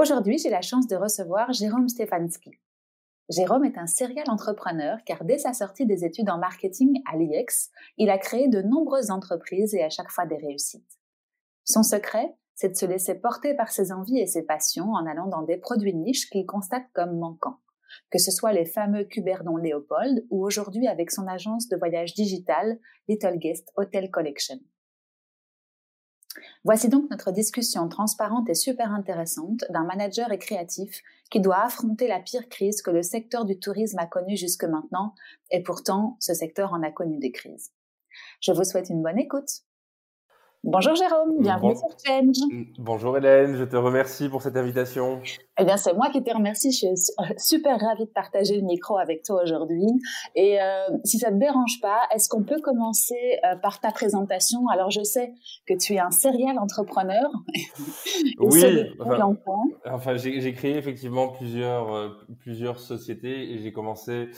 Aujourd'hui, j'ai la chance de recevoir Jérôme Stefanski. Jérôme est un serial entrepreneur car dès sa sortie des études en marketing à l'IEX, il a créé de nombreuses entreprises et à chaque fois des réussites. Son secret, c'est de se laisser porter par ses envies et ses passions en allant dans des produits niches qu'il constate comme manquants que ce soit les fameux Cuberdon Léopold ou aujourd'hui avec son agence de voyage digital Little Guest Hotel Collection. Voici donc notre discussion transparente et super intéressante d'un manager et créatif qui doit affronter la pire crise que le secteur du tourisme a connue jusque maintenant, et pourtant ce secteur en a connu des crises. Je vous souhaite une bonne écoute. Bonjour Jérôme, bienvenue sur Change. Mm, bonjour Hélène, je te remercie pour cette invitation. Eh bien, c'est moi qui te remercie. Je suis super ravie de partager le micro avec toi aujourd'hui. Et euh, si ça te dérange pas, est-ce qu'on peut commencer euh, par ta présentation? Alors, je sais que tu es un serial entrepreneur. oui. Enfin, j'ai créé effectivement plusieurs euh, plusieurs sociétés et j'ai commencé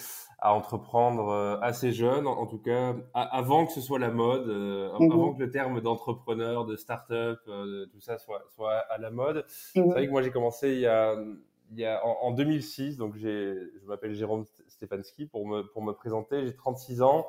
à entreprendre euh, assez jeune, en, tout cas avant que ce soit la mode, euh, mhm. avant que le terme d'entrepreneur, de start-up, euh, tout ça soit, soit à la mode. Mhm. C'est vrai que moi j'ai commencé il y a, il y a en, en 2006, donc je m'appelle Jérôme Stefanski pour me, pour me présenter, j'ai 36 ans.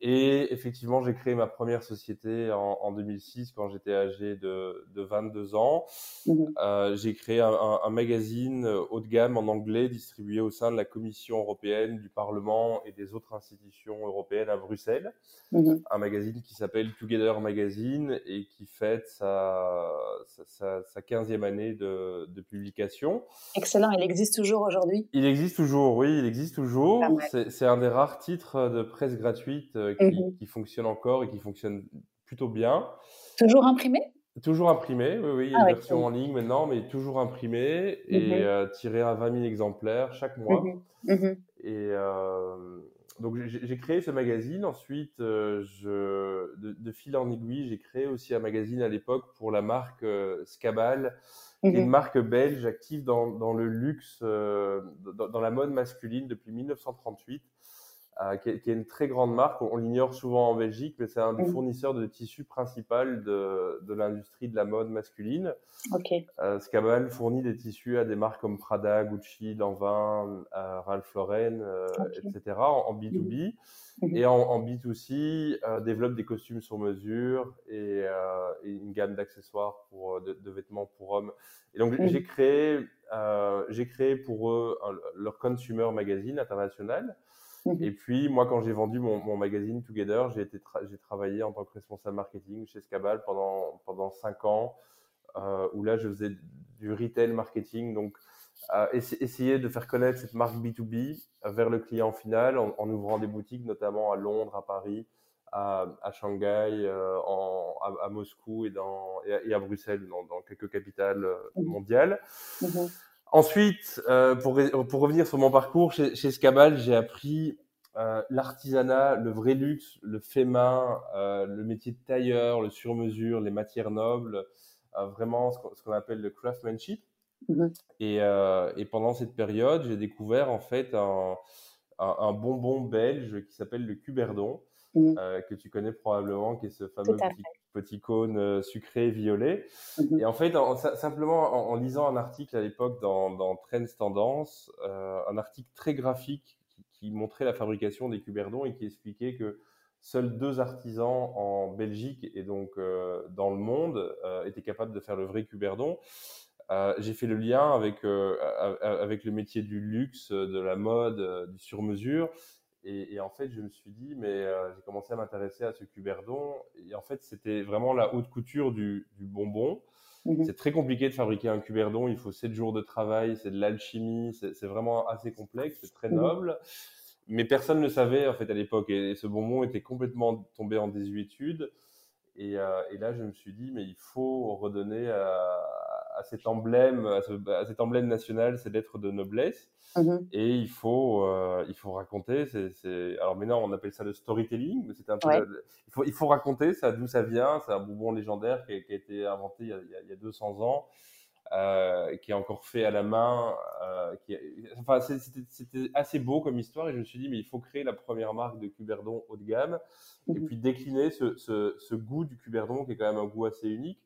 Et effectivement, j'ai créé ma première société en, en 2006 quand j'étais âgé de, de, 22 ans. Mmh euh, j'ai créé un, un, un, magazine haut de gamme en anglais distribué au sein de la Commission européenne, du Parlement et des autres institutions européennes à Bruxelles. Mmh un magazine qui s'appelle Together Magazine et qui fête sa, sa, sa 15e année de, de, publication. Excellent, il existe toujours aujourd'hui Il existe toujours, oui, il existe toujours. C'est un des rares titres de presse gratuite euh, Mmh qui, fonctionne encore et qui fonctionne plutôt bien. Toujours imprimé? Toujours imprimé, oui, oui. Il y a ah une version en ligne maintenant, mais toujours imprimé et mmh euh, tiré à 20 000 exemplaires chaque mois. Mmh et euh, donc, j'ai créé ce magazine. Ensuite, je, de, fil en aiguille, j'ai créé aussi un magazine à l'époque pour la marque Scabal, une marque belge active dans, dans le luxe, dans, dans, la mode masculine depuis 1938. Euh, qui, est, qui, est, une très grande marque. On, l'ignore souvent en Belgique, mais c'est un des fournisseurs de tissus principal de, de l'industrie de la mode masculine. Okay. Euh, Scabal fournit des tissus à des marques comme Prada, Gucci, Lanvin, euh, Ralph Lauren, euh, etc. en, en B2B. Mhm. Et en, en B2C, euh, développe des costumes sur mesure et, euh, et une gamme d'accessoires pour de, de, vêtements pour hommes. Et donc j'ai créé, j'ai créé pour eux leur consumer magazine international. Mmh et puis, moi, quand j'ai vendu mon, mon, magazine Together, j'ai j'ai travaillé en tant que responsable marketing chez Scabal pendant, pendant cinq ans, euh, où là, je faisais du retail marketing. Donc, euh, essayer de faire connaître cette marque B2B vers le client final en, en, ouvrant des boutiques, notamment à Londres, à Paris, à, à Shanghai, euh, en, à, à, Moscou et, dans, et, à, Bruxelles, dans, dans quelques capitales euh, mmh mondiales. Mmh Ensuite, euh, pour, pour revenir sur mon parcours chez, chez Scabal, j'ai appris euh, l'artisanat, le vrai luxe, le fait main, euh, le métier de tailleur, le sur-mesure, les matières nobles, vraiment ce qu'on appelle le craftsmanship. Mmh et, et, pendant cette période, j'ai découvert en fait un, un, un bonbon belge qui s'appelle le cuberdon, mmh. que tu connais probablement, qui est ce fameux petit petit cône euh, sucré violet. Mhm. Et en fait, en, simplement en, lisant un article à l'époque dans, dans Trends Tendance, euh, un article très graphique qui, montrait la fabrication des cuberdons et qui expliquait que seuls deux artisans en Belgique et donc euh, dans le monde euh, étaient capables de faire le vrai cuberdon. Euh, j'ai fait le lien avec avec le métier du luxe, de la mode, du sur-mesure et, et, en fait, je me suis dit, mais euh, j'ai commencé à m'intéresser à ce cuberdon. Et en fait, c'était vraiment la haute couture du, du bonbon. Mmh c'est très compliqué de fabriquer un cuberdon. Il faut 7 jours de travail, c'est de l'alchimie, c'est vraiment assez complexe, c'est très mmh noble. Mais personne ne savait en fait à l'époque. Et, ce bonbon était complètement tombé en désuétude. Et, euh, et, là, je me suis dit, mais il faut redonner à, cet emblème, à, cet emblème national, c'est d'être de noblesse. Mmh et il faut, euh, il faut raconter. C'est, Alors maintenant, on appelle ça le storytelling, mais c'est un peu. Il, faut, il faut raconter ça, d'où ça vient. C'est un bonbon légendaire qui a, qui a été inventé il y a, il y a 200 ans. Euh, qui est encore fait à la main. Euh, qui enfin, c'était assez beau comme histoire et je me suis dit, mais il faut créer la première marque de Cuberdon haut de gamme et mmh puis décliner ce, ce, ce, goût du Cuberdon qui est quand même un goût assez unique,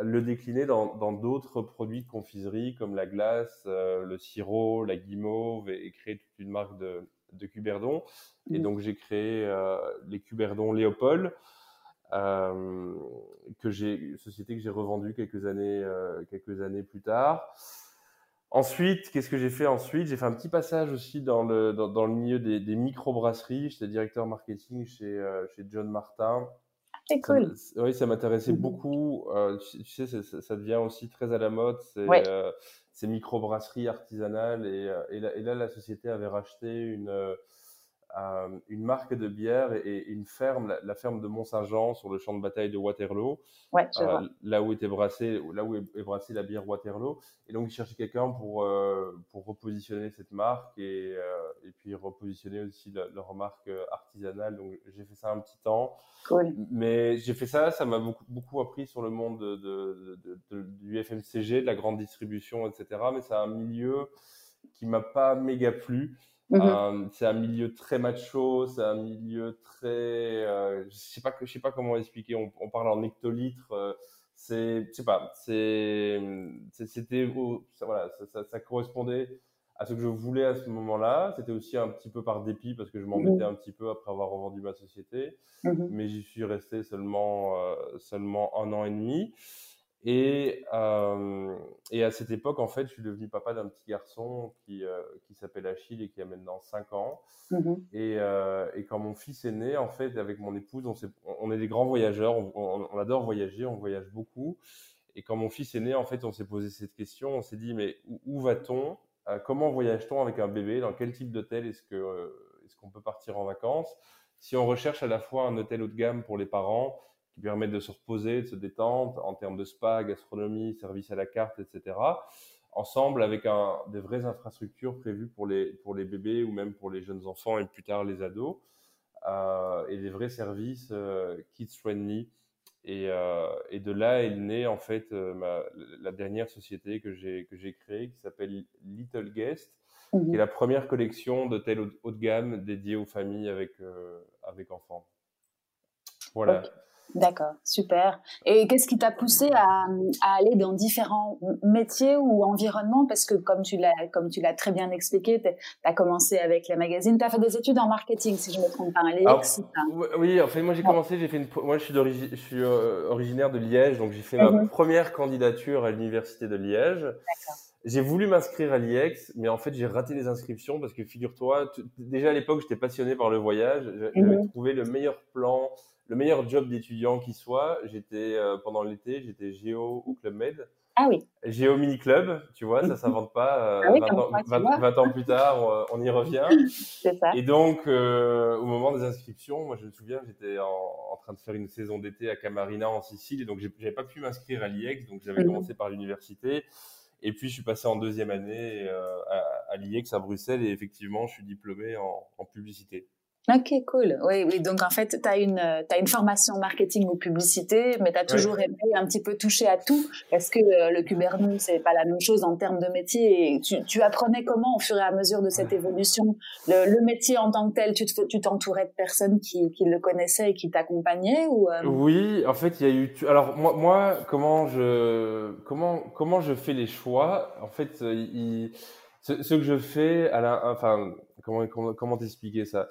le décliner dans d'autres produits de confiserie comme la glace, euh, le sirop, la guimauve et, créer toute une marque de, de Cuberdon. Et mmh. donc j'ai créé euh, les Cuberdon Léopold. Euh, que j'ai société que j'ai revendue quelques années quelques années plus tard. Ensuite, qu'est-ce que j'ai fait ensuite? J'ai fait un petit passage aussi dans le dans, dans le milieu des, des microbrasseries. J'étais directeur marketing chez chez John Martin. C'est cool. oui, ça m'intéressait beaucoup. Euh, tu, sais, ça, ça, devient aussi très à la mode. C'est euh, ces microbrasseries artisanales et, et, là, et, là, la société avait racheté une euh, une marque de bière et, une ferme, la, ferme de Mont-Saint-Jean sur le champ de bataille de Waterloo, ouais, euh, là où était brassée, là où est, brassée la bière Waterloo. Et donc ils cherchaient quelqu'un pour euh, pour repositionner cette marque et et puis repositionner aussi leur marque artisanale. Donc j'ai fait ça un petit temps. Cool. Mais j'ai fait ça, ça m'a beaucoup beaucoup appris sur le monde de, de, du FMCG, de la grande distribution, etc. Mais c'est un milieu qui m'a pas méga plu. Mmh euh, c'est un milieu très macho, c'est un milieu très, euh, je sais pas, je sais pas comment expliquer. On, on parle en hectolitres. Euh, c'est, je sais pas, c'est, c'était, ça, voilà, ça, ça, ça, correspondait à ce que je voulais à ce moment-là. C'était aussi un petit peu par dépit parce que je m'embêtais mmh un petit peu après avoir revendu ma société, mmh mais j'y suis resté seulement, euh, seulement un an et demi. Et, euh, et à cette époque, en fait, je suis devenu papa d'un petit garçon qui, euh, qui s'appelle Achille et qui a maintenant 5 ans. Mmh et, euh, et, quand mon fils est né, en fait, avec mon épouse, on, est, on est des grands voyageurs, on, on, adore voyager, on voyage beaucoup. Et quand mon fils est né, en fait, on s'est posé cette question, on s'est dit, mais où, va-t-on? Comment voyage-t-on avec un bébé? Dans quel type d'hôtel est-ce qu'on peut partir en vacances? Si on recherche à la fois un hôtel haut de gamme pour les parents, qui permettent de se reposer, de se détendre en termes de spa, gastronomie, service à la carte, etc. Ensemble avec un, des vraies infrastructures prévues pour les, pour les bébés ou même pour les jeunes enfants et plus tard les ados. Euh, et des vrais services euh, kids friendly. Et, euh, et, de là est née en fait ma, la dernière société que j'ai que j'ai créée qui s'appelle Little Guest, qui est la première collection d'hôtels haut, de gamme dédiée aux familles avec avec enfants. Voilà. D'accord, super. Et qu'est-ce qui t'a poussé à, à, aller dans différents métiers ou environnements? Parce que comme tu l'as, comme tu l'as très bien expliqué, tu as commencé avec les magazines, tu as fait des études en marketing, si je me trompe pas, Alex. oui, en fait, moi j'ai commencé, j'ai fait une, moi je suis, je suis euh, originaire de Liège, donc j'ai fait ma mhm. première candidature à l'université de Liège. D'accord. J'ai voulu m'inscrire à l'IEX, mais en fait, j'ai raté les inscriptions parce que figure-toi, déjà à l'époque, j'étais passionné par le voyage. J'avais mhm. trouvé le meilleur plan, le meilleur job d'étudiant qui soit. J'étais euh, pendant l'été, j'étais géo au Club Med. Ah oui. Géo mini club, tu vois, ça s'invente pas. 20, euh, ah ans, plus tard, on, y revient. C'est ça. Et donc, euh, au moment des inscriptions, moi, je me souviens, j'étais en, train de faire une saison d'été à Camarina en Sicile, et donc j'avais pas pu m'inscrire à l'IEX, donc j'avais mhm. commencé par l'université. Et puis, je suis passé en deuxième année à, à l'IEX à Bruxelles, et effectivement, je suis diplômé en publicité. Ok, cool. Oui, oui. Donc, en fait, tu as une, as une formation marketing ou publicité, mais tu as toujours aimé un petit peu toucher à tout. Est-ce que euh, le Kubernetes, c'est pas la même chose en termes de métier et tu, tu, apprenais comment, au fur et à mesure de cette évolution, le, le métier en tant que tel, tu t'entourais de personnes qui, qui le connaissaient et qui t'accompagnaient ou euh? Oui, en fait, il y a eu. Alors, moi, moi, comment je, comment, comment je fais les choix? En fait, euh, il, ce, ce, que je fais, à la, enfin, comment, comment, comment t'expliquer ça?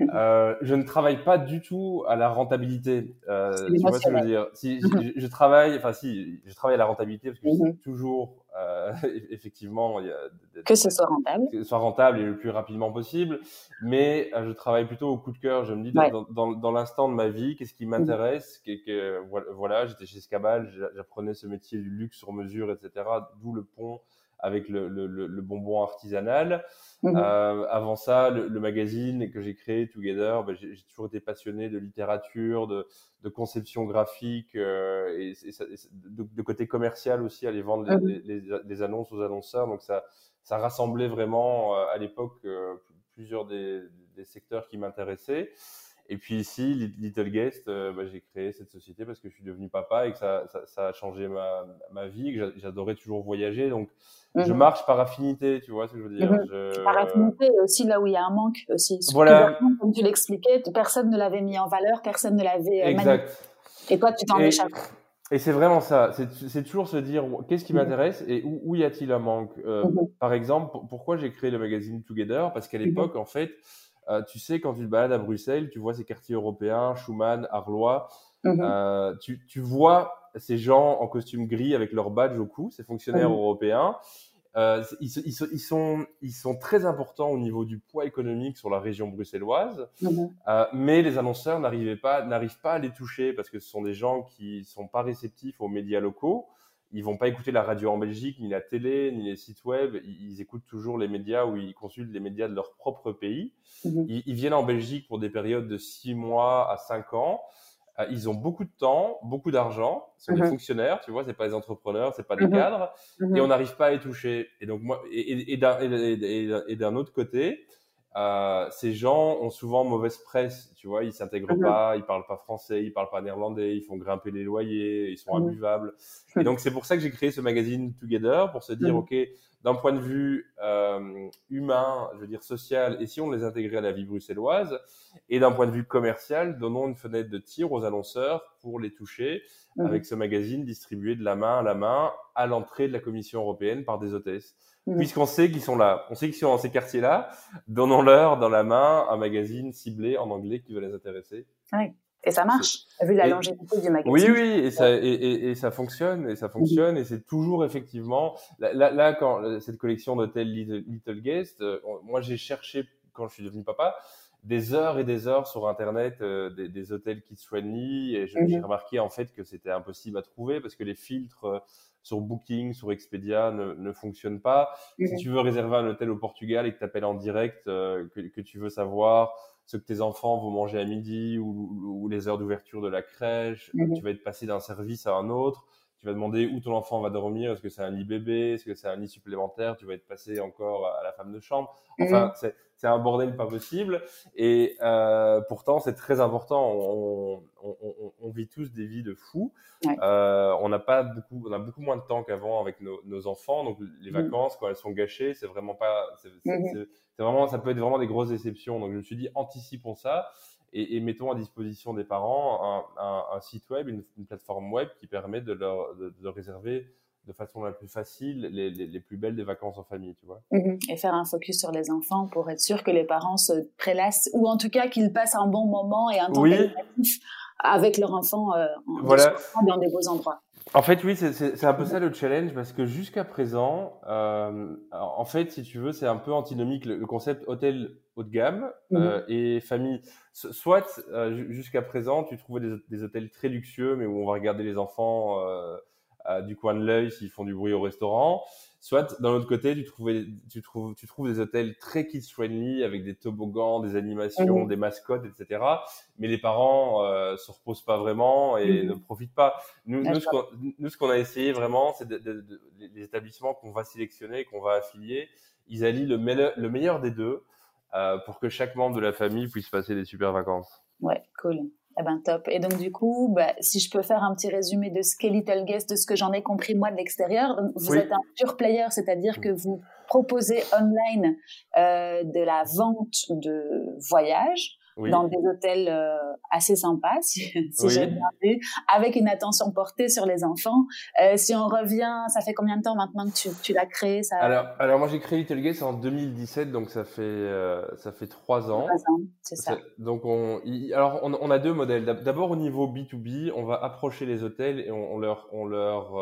Euh, je ne travaille pas du tout à la rentabilité. Euh, tu vois ce que je veux dire? Si je, travaille, enfin si, je travaille à la rentabilité parce que c'est mhm. toujours, euh, effectivement, il y a que ce soit rentable, que ce soit rentable et le plus rapidement possible. Mais euh, je travaille plutôt au coup de cœur. Je me dis dans, dans, dans l'instant de ma vie, qu'est-ce qui mhm. m'intéresse? Que, que, Voilà, j'étais chez Scabal, j'apprenais ce métier du luxe sur mesure, etc. D'où le pont avec le, le, le bonbon artisanal. Mhm. Euh, avant ça, le, le, magazine que j'ai créé, Together, ben, j'ai toujours été passionné de littérature, de, de conception graphique euh, et, et, de, de, côté commercial aussi, aller vendre les, mhm. les, les, annonces aux annonceurs. Donc ça, ça rassemblait vraiment euh, à l'époque euh, plusieurs des, des secteurs qui m'intéressaient. Et puis ici, Little Guest, euh, bah, j'ai créé cette société parce que je suis devenu papa et que ça, ça, ça a changé ma, ma vie, que j'adorais toujours voyager. Donc, je mhm. marche par affinité, tu vois ce que je veux dire. Mhm. je... Par affinité, aussi là où il y a un manque aussi. Voilà. Comme tu l'expliquais, personne ne l'avait mis en valeur, personne ne l'avait euh, Exact. Et toi, tu t'en échappes. Et c'est vraiment ça. C'est toujours se dire qu'est-ce qui mhm. m'intéresse et où, où y a-t-il un manque. Euh, par exemple, pourquoi j'ai créé le magazine Together? Parce qu'à l'époque, en fait, euh, tu sais, quand tu te balades à Bruxelles, tu vois ces quartiers européens, Schumann, Arlois, mhm. euh, tu, tu, vois ces gens en costume gris avec leur badge au cou, ces fonctionnaires mhm. européens. Euh, ils, ils, ils, sont, ils sont très importants au niveau du poids économique sur la région bruxelloise, mhm. euh, mais les annonceurs n'arrivent pas, n'arrivent pas à les toucher parce que ce sont des gens qui sont pas réceptifs aux médias locaux ils vont pas écouter la radio en Belgique, ni la télé, ni les sites web. Ils, écoutent toujours les médias ou ils consultent les médias de leur propre pays. Mhm. Ils, viennent en Belgique pour des périodes de six mois à cinq ans. Euh, ils ont beaucoup de temps, beaucoup d'argent. Ce sont des mhm. fonctionnaires, tu vois, c'est pas des entrepreneurs, c'est pas des mhm. cadres, et on n'arrive pas à les toucher. Et donc moi, et, et d'un autre côté, euh, ces gens ont souvent mauvaise presse, tu vois, ils s'intègrent mhm. pas, ils parlent pas français, ils parlent pas néerlandais, ils font grimper les loyers, ils sont mhm. imbuvables. Et donc c'est pour ça que j'ai créé ce magazine Together pour se dire, mhm. ok, d'un point de vue euh, humain, je veux dire social, et si on les intégrait à la vie bruxelloise, et d'un point de vue commercial, donnons une fenêtre de tir aux annonceurs pour les toucher avec ce magazine distribué de la main à la main à l'entrée de la Commission européenne par des hôtesses. Mm. puisqu'on sait qu'ils sont là. On sait qu'ils sont dans ces quartiers-là. Donnons-leur dans la main un magazine ciblé en anglais qui va les intéresser. Oui. Et ça marche, vu la longévité du magazine. Oui, oui, et ça, et, et, et ça fonctionne, et ça fonctionne, et c'est toujours effectivement, là, là, quand cette collection d'hôtels Little, Little, Guest, euh, moi j'ai cherché, quand je suis devenu papa, des heures et des heures sur Internet, euh, des, des, hôtels kids friendly, et j'ai mm-hmm. remarqué en fait que c'était impossible à trouver parce que les filtres euh, sur Booking, sur Expedia ne, ne fonctionne pas. Si tu veux réserver un hôtel au Portugal et que tu appelles en direct, euh, que, que, tu veux savoir ce que tes enfants vont manger à midi ou, ou les heures d'ouverture de la crèche, tu vas être passé d'un service à un autre. Tu vas demander où ton enfant va dormir. Est-ce que c'est un lit bébé Est-ce que c'est un lit supplémentaire Tu vas être passé encore à la femme de chambre. Enfin, mhm. c'est un bordel pas possible. Et euh, pourtant, c'est très important. On, on, on, on, vit tous des vies de fous. Euh, on n'a pas beaucoup, on a beaucoup moins de temps qu'avant avec nos, nos, enfants. Donc les mhm. vacances, quand elles sont gâchées, c'est vraiment pas, c'est vraiment, ça peut être vraiment des grosses déceptions. Donc je me suis dit, anticipons ça et, et, mettons à disposition des parents un, un, un site web, une, une, plateforme web qui permet de leur de, de réserver de façon la plus facile les, les, les, plus belles des vacances en famille, tu vois. Mhm. Et faire un focus sur les enfants pour être sûr que les parents se prélassent ou en tout cas qu'ils passent un bon moment et un temps oui. avec leur enfant euh, voilà. dans des beaux endroits. En fait, oui, c'est un peu ça le challenge parce que jusqu'à présent, euh, en fait, si tu veux, c'est un peu antinomique le, le concept hôtel haut de gamme mmh. euh, et famille. Soit euh, jusqu'à présent, tu trouvais des, des, hôtels très luxueux, mais où on va regarder les enfants euh, du coin de l'œil s'ils font du bruit au restaurant. Soit d'un autre côté, tu, trouvais, tu, trouves, tu trouves des hôtels très kids-friendly avec des toboggans, des animations, mmh. des mascottes, etc. Mais les parents se reposent pas vraiment et mmh. ne profitent pas. Nous, nous, ce nous, ce qu'on a essayé vraiment, c'est de, de, de, les établissements qu'on va sélectionner, qu'on va affilier, ils allient le meilleur des deux euh, pour que chaque membre de la famille puisse passer des super vacances. Ouais, cool. Eh ben top. Et donc du coup, bah, si je peux faire un petit résumé de ce qu'est Little Guest, de ce que j'en ai compris moi de l'extérieur, vous oui. êtes un pure player, c'est-à-dire que vous proposez online euh, de la vente de voyages oui. dans des hôtels euh, assez sympas, si, si oui. j'ai bien vu, avec une attention portée sur les enfants. Euh, si on revient, ça fait combien de temps maintenant que tu, tu l'as créé ça... alors, alors, moi j'ai créé Little Guest en 2017, donc ça fait euh, ça fait trois ans. Trois ans, c'est ça. Donc on, y, alors on, on, a deux modèles. D'abord au niveau B2B, on va approcher les hôtels et on, on leur on leur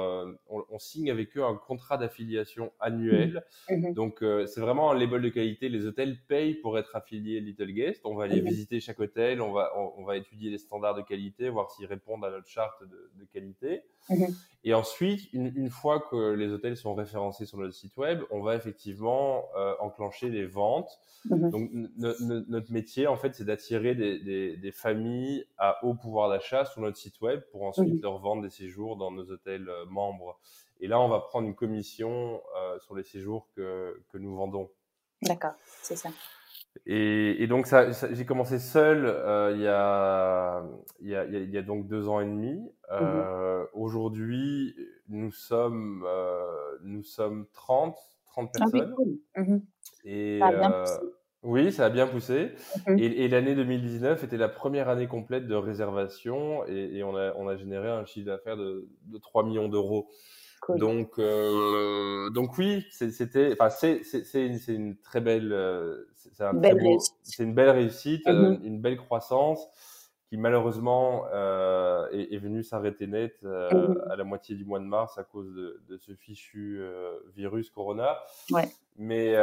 on, on, signe avec eux un contrat d'affiliation annuel. Mmh. Mmh. Donc c'est vraiment un label de qualité. Les hôtels payent pour être affiliés Little Guest. On va les mmh. visiter visiter chaque hôtel, on va, on, va étudier les standards de qualité, voir s'ils répondent à notre charte de, de qualité. Mhm. Et ensuite, une, une, fois que les hôtels sont référencés sur notre site web, on va effectivement euh, enclencher les ventes. Mhm. Donc, notre métier, en fait, c'est d'attirer des, des, des, familles à haut pouvoir d'achat sur notre site web pour ensuite mhm. leur vendre des séjours dans nos hôtels euh, membres. Et là, on va prendre une commission euh, sur les séjours que, que nous vendons. D'accord, c'est ça. Et, et, donc, ça, j'ai commencé seul euh, il, y a, il, y a, il, y a, donc deux ans et demi. Euh, mmh Aujourd'hui, nous sommes, euh, nous sommes 30, 30 ah personnes. Mmh et, ça a bien poussé. Oui, ça a bien poussé. Mmh et, et l'année 2019 était la première année complète de réservation et, on, a, on a généré un chiffre d'affaires de, de 3 millions d'euros. Donc, euh, donc oui, c'était, enfin, c'est, une, une, très belle, euh, c'est un une belle réussite, euh, mm-hmm. une belle croissance qui malheureusement euh, est, est venue s'arrêter net euh, mm-hmm. à la moitié du mois de mars à cause de, de ce fichu euh, virus Corona. Ouais. Mais,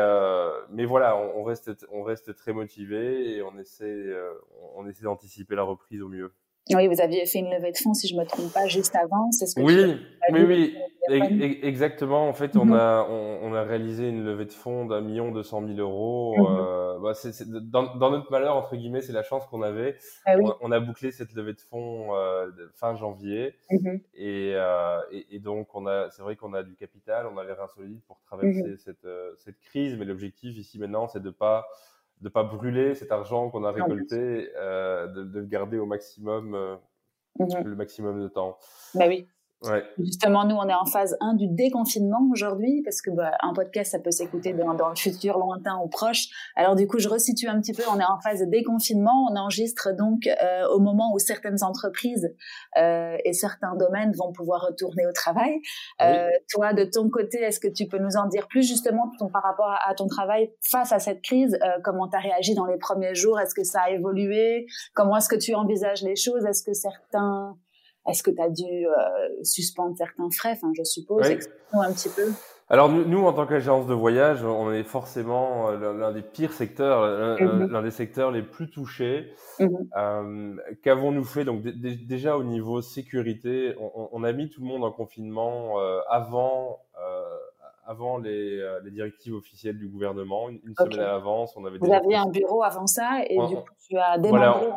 mais voilà, on, on, reste, on reste très motivé et on essaie, on essaie d'anticiper la reprise au mieux. Oui, vous aviez fait une levée de fonds, si je me trompe pas, juste avant. C'est ce que oui, oui, oui, exactement. En fait, on mhm. a on, a réalisé une levée de fonds d'un million deux cent mille euros. Mhm. euh, bah, c'est, dans, dans, notre malheur entre guillemets, c'est la chance qu'on avait. Ah on, a bouclé cette levée de fonds euh, fin janvier, mhm. et, euh, et, et, donc on a, c'est vrai qu'on a du capital, on a les reins solides pour traverser cette euh, cette crise. Mais l'objectif ici maintenant, c'est de pas de pas brûler cet argent qu'on a récolté, euh, de, de, le garder au maximum, euh, le maximum de temps. Bah oui. Justement, nous, on est en phase 1 du déconfinement aujourd'hui, parce que bah, un podcast, ça peut s'écouter dans, dans, le futur lointain ou proche. Alors du coup, je resitue un petit peu, on est en phase de déconfinement, on enregistre donc euh, au moment où certaines entreprises euh, et certains domaines vont pouvoir retourner au travail. Euh, toi, de ton côté, est-ce que tu peux nous en dire plus justement ton, par rapport à, à, ton travail face à cette crise? Euh, Comment tu as réagi dans les premiers jours? Est-ce que ça a évolué? Comment est-ce que tu envisages les choses? Est-ce que certains est-ce que tu as dû euh, suspendre certains frais? Enfin, je suppose. Oui. un petit peu. Alors nous, en tant qu'agence de voyage, on est forcément euh, l'un des pires secteurs, mhm. l'un des secteurs les plus touchés. Mhm. Euh, Qu'avons-nous fait? Donc déjà au niveau sécurité, on, on, a mis tout le monde en confinement euh, avant avant les, euh, les, directives officielles du gouvernement, une, semaine à l'avance. On avait Vous aviez un bureau avant ça et du coup tu as démembré.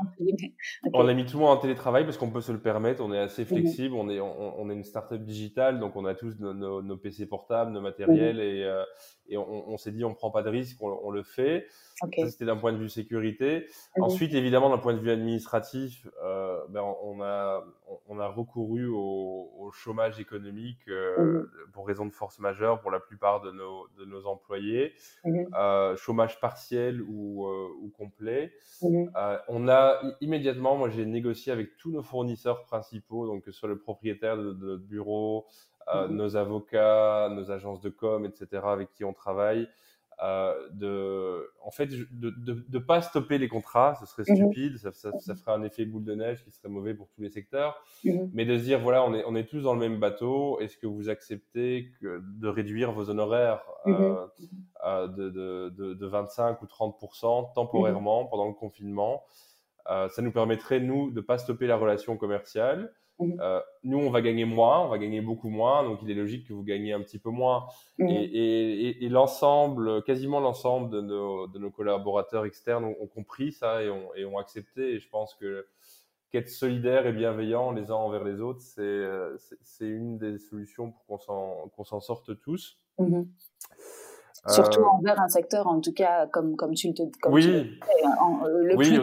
on a mis tout le monde en télétravail parce qu'on peut se le permettre. On est assez mhm. flexible. On est on, on, est une startup digitale donc on a tous nos, nos, nos PC portables, nos matériels mhm. et, euh, et on, on s'est dit on prend pas de risque, on, on le fait. Okay. Ça c'était d'un point de vue sécurité. Mhm. Ensuite évidemment d'un point de vue administratif, euh, ben, on a on a recouru au, au chômage économique pour raison de force majeure pour la plupart de nos de nos employés, euh, chômage partiel ou, euh, ou complet. Euh, on a immédiatement, moi j'ai négocié avec tous nos fournisseurs principaux, donc que ce soit le propriétaire de, de notre bureau, mhm. nos avocats, nos agences de com, etc., avec qui on travaille, euh, de, en fait, de, de, de, pas stopper les contrats, ce serait mhm. stupide, ça, ça, ça, ferait un effet boule de neige qui serait mauvais pour tous les secteurs, mhm. mais de se dire voilà, on est, on est tous dans le même bateau, est-ce que vous acceptez que, de réduire vos honoraires euh, euh, de, de, de, 25 ou 30% temporairement pendant le confinement euh, Ça nous permettrait nous de pas stopper la relation commerciale Mmh. Euh, nous, on va gagner moins, on va gagner beaucoup moins, donc il est logique que vous gagnez un petit peu moins. Mmh. Et, et, et l'ensemble, quasiment l'ensemble de nos, de nos collaborateurs externes ont, ont compris ça et ont, accepté. Et je pense que qu'être solidaire et bienveillant les uns envers les autres, c'est euh, une des solutions pour qu'on s'en sorte tous. Mmh. Surtout euh, envers un secteur, en tout cas, comme, comme tu le comme oui. Tu le, euh, le oui, plus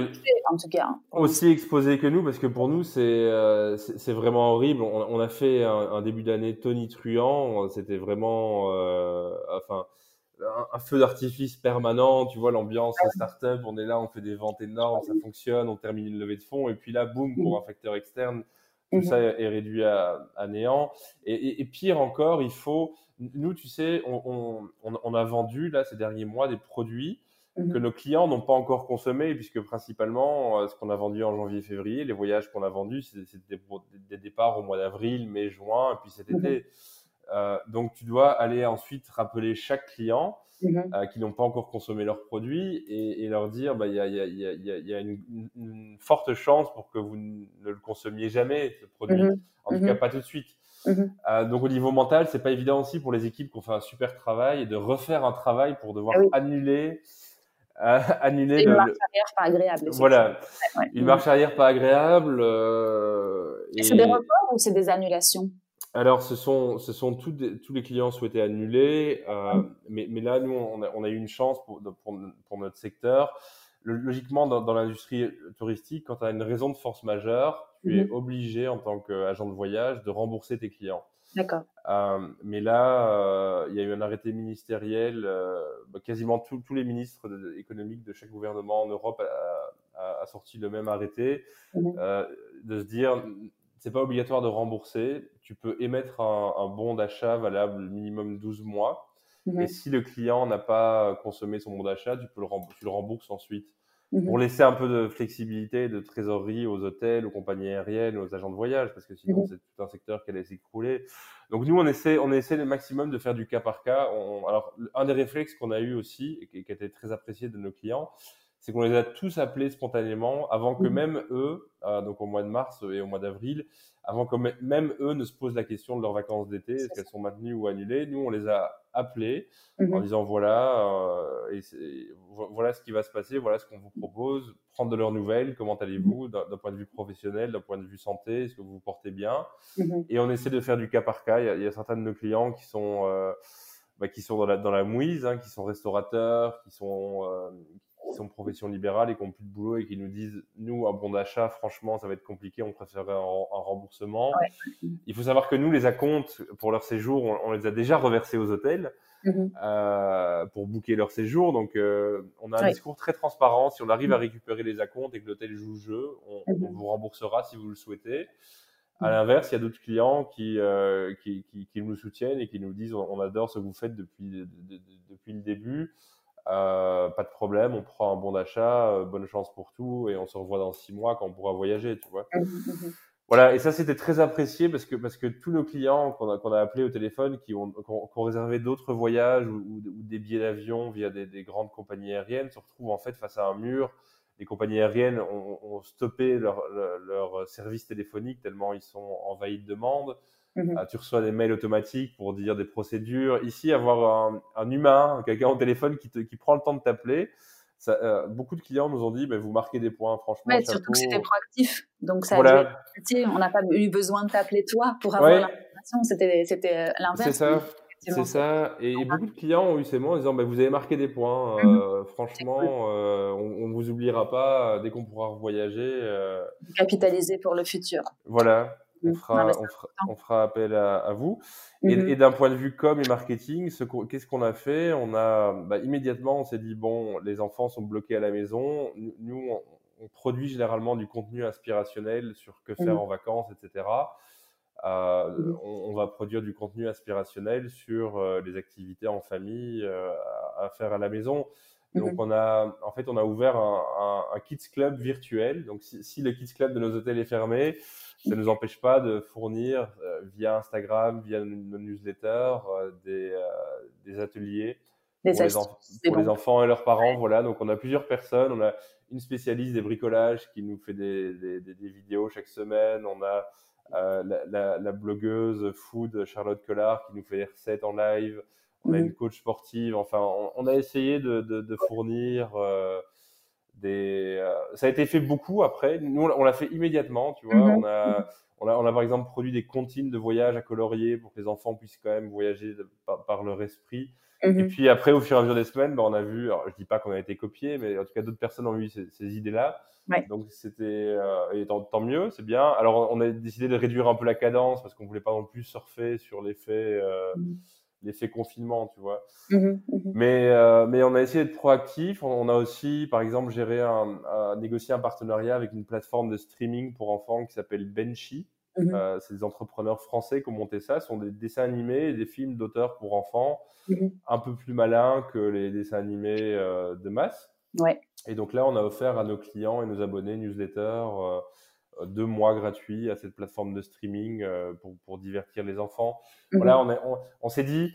en tout cas. Hein. Aussi exposé que nous, parce que pour nous, c'est euh, c'est vraiment horrible. On, on, a fait un, un début d'année tonitruant. C'était vraiment, euh, enfin, un, un feu d'artifice permanent. Tu vois, l'ambiance ouais. startup. On est là, on fait des ventes énormes, ça fonctionne. On termine une levée de fonds, et puis là, boum, pour un facteur externe, tout ça est réduit à, à néant. Et, et, et, pire encore, il faut nous, tu sais, on, on, on, a vendu là ces derniers mois des produits mmh. que nos clients n'ont pas encore consommés, puisque principalement, euh, ce qu'on a vendu en janvier-février, les voyages qu'on a vendus, c'était des, des, départs au mois d'avril, mai, juin, et puis cet mmh. été. donc, tu dois aller ensuite rappeler chaque client mmh qui n'ont pas encore consommé leurs produits et, leur dire il y, a, une, forte chance pour que vous ne le consommiez jamais, ce produit. Mmh en tout cas, pas tout de suite. Donc, au niveau mental, c'est pas évident aussi pour les équipes qui ont fait un super travail et de refaire un travail pour devoir ah annuler annuler une marche arrière pas agréable. Voilà, une marche arrière pas agréable. Euh, et... C'est des reports ou c'est des annulations? Alors, ce sont, ce sont tous, tous les clients souhaitaient annuler, euh, mm. mais, mais, là, nous, on a, on a, eu une chance pour, pour, pour notre secteur. Logiquement, dans, dans l'industrie touristique, quand tu as une raison de force majeure, tu es mm-hmm. obligé, en tant qu'agent de voyage, de rembourser tes clients. D'accord. Euh, mais là, euh, il y a eu un arrêté ministériel. Euh, bah, quasiment tous les ministres économiques de chaque gouvernement en Europe a, a, sorti le même arrêté mhm. de se dire c'est pas obligatoire de rembourser. Tu peux émettre un, un bon d'achat valable minimum 12 mois. Mhm. Et si le client n'a pas consommé son bon d'achat, tu peux le, tu le rembourses ensuite. Mhm. pour laisser un peu de flexibilité, de trésorerie aux hôtels, aux compagnies aériennes, aux agents de voyage, parce que sinon mhm. c'est tout un secteur qui allait s'écrouler. Donc nous, on essaie, on essaie le maximum de faire du cas par cas. alors, un des réflexes qu'on a eu aussi, et qui, qui a été très apprécié de nos clients, c'est qu'on les a tous appelés spontanément avant que mhm. même eux, euh, donc au mois de mars et au mois d'avril, avant que même eux ne se posent la question de leurs vacances d'été, est-ce qu'elles sont maintenues ou annulées. Nous, on les a appelés en mhm. disant voilà, euh, et voilà ce qui va se passer, voilà ce qu'on vous propose, prendre de leurs nouvelles, comment allez-vous mhm. d'un point de vue professionnel, d'un point de vue santé, est-ce que vous vous portez bien? Et on essaie de faire du cas par cas. Il y a, certains de nos clients qui sont euh, bah, qui sont dans la, dans la mouise, hein, qui sont restaurateurs, qui sont, qui sont profession libérale et qui n'ont plus de boulot et qui nous disent nous un bon d'achat franchement ça va être compliqué on préférerait un, remboursement il faut savoir que nous les acomptes pour leur séjour on, les a déjà reversés aux hôtels mhm. euh, pour booker leur séjour donc euh, on a un discours très transparent si on arrive à mhm. récupérer les acomptes et que l'hôtel joue le jeu on, mhm. vous remboursera si vous le souhaitez à l'inverse, il y a d'autres clients qui, euh, qui, qui, qui, nous soutiennent et qui nous disent on, adore ce que vous faites depuis, depuis le début. Euh, pas de problème, on prend un bon d'achat, euh, bonne chance pour tout, et on se revoit dans six mois quand on pourra voyager, tu vois. Mmh, mmh, mmh. Voilà, et ça c'était très apprécié parce que parce que tous nos clients qu'on a qu'on a appelés au téléphone, qui ont, ont, réservé d'autres voyages ou, ou, des billets d'avion via des, des, grandes compagnies aériennes, se retrouvent en fait face à un mur. Les compagnies aériennes ont, ont stoppé leur, leur, leur, service téléphonique tellement ils sont envahis de demandes. Mmh ah, tu reçois des mails automatiques pour dire des procédures. Ici, avoir un, un humain, quelqu'un au téléphone qui, te, qui prend le temps de t'appeler, euh, beaucoup de clients nous ont dit, bah, vous marquez des points, franchement. Ouais, surtout que c'était proactif. Donc, ça voilà. on n'a pas eu besoin de t'appeler toi pour avoir l'information. C'était, c'était euh, l'inverse. C'est ça. C'est ça. Et, beaucoup de clients ont eu ces mots en disant, bah, vous avez marqué des points. Euh, mmh franchement, euh, on, ne vous oubliera pas dès qu'on pourra voyager. Capitaliser pour le futur. Voilà on mmh. fera, on fera, appel à, vous. Mmh et, d'un point de vue com et marketing, qu'est-ce qu'on a fait? On a bah, immédiatement, on s'est dit bon, les enfants sont bloqués à la maison. Nous, on, produit généralement du contenu inspirationnel sur que faire mmh. en vacances, etc. Euh, on, va produire du contenu inspirationnel sur euh, les activités en famille euh, à, faire à la maison. Donc on a, en fait, on a ouvert un, un, kids club virtuel. Donc si, si, le kids club de nos hôtels est fermé, ça ne nous empêche pas de fournir euh, via Instagram, via nos newsletters, euh, des, euh, des, ateliers pour, les, enfants et leurs parents. Voilà, donc on a plusieurs personnes. On a une spécialiste des bricolages qui nous fait des, des, des vidéos chaque semaine. On a la, la, la, blogueuse food Charlotte Collard qui nous fait des recettes en live. On a mhm. une coach sportive. Enfin, on, a essayé de, de, de fournir des. Euh, ça a été fait beaucoup après. Nous, on l'a fait immédiatement, tu vois. Mhm. On, a, on, a, on, a, par exemple produit des comptines de voyage à colorier pour que les enfants puissent quand même voyager par, leur esprit. Mhm. Et puis après, au fur et à mesure des semaines, ben, on a vu, alors, je dis pas qu'on a été copié, mais en tout cas, d'autres personnes ont eu ces, ces idées-là. Donc c'était, euh, et tant, tant mieux, c'est bien. Alors on a décidé de réduire un peu la cadence parce qu'on voulait pas non plus surfer sur l'effet. Euh, mhm l'effet confinement, tu vois. Mmh mmh mais, euh, mais on a essayé d'être proactif. On, a aussi, par exemple, géré un, négocié un partenariat avec une plateforme de streaming pour enfants qui s'appelle Benchy. Mmh euh, c'est des entrepreneurs français qui ont monté ça. Ce sont des dessins animés et des films d'auteurs pour enfants, un peu plus malins que les dessins animés euh, de masse. Ouais. Et donc là, on a offert à nos clients et nos abonnés newsletters deux mois gratuits à cette plateforme de streaming pour, pour, divertir les enfants. Voilà, on, on, on s'est dit,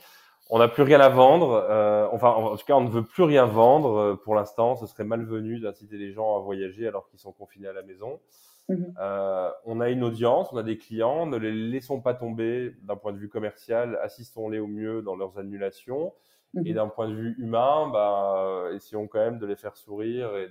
on n'a plus rien à vendre. Euh, enfin, en tout cas, on ne veut plus rien vendre euh, pour l'instant. Ce serait malvenu d'inciter les gens à voyager alors qu'ils sont confinés à la maison. Mhm. Euh, on a une audience, on a des clients. Ne les laissons pas tomber d'un point de vue commercial. Assistons-les au mieux dans leurs annulations. Et mhm. d'un point de vue humain, bah, essayons quand même de les faire sourire et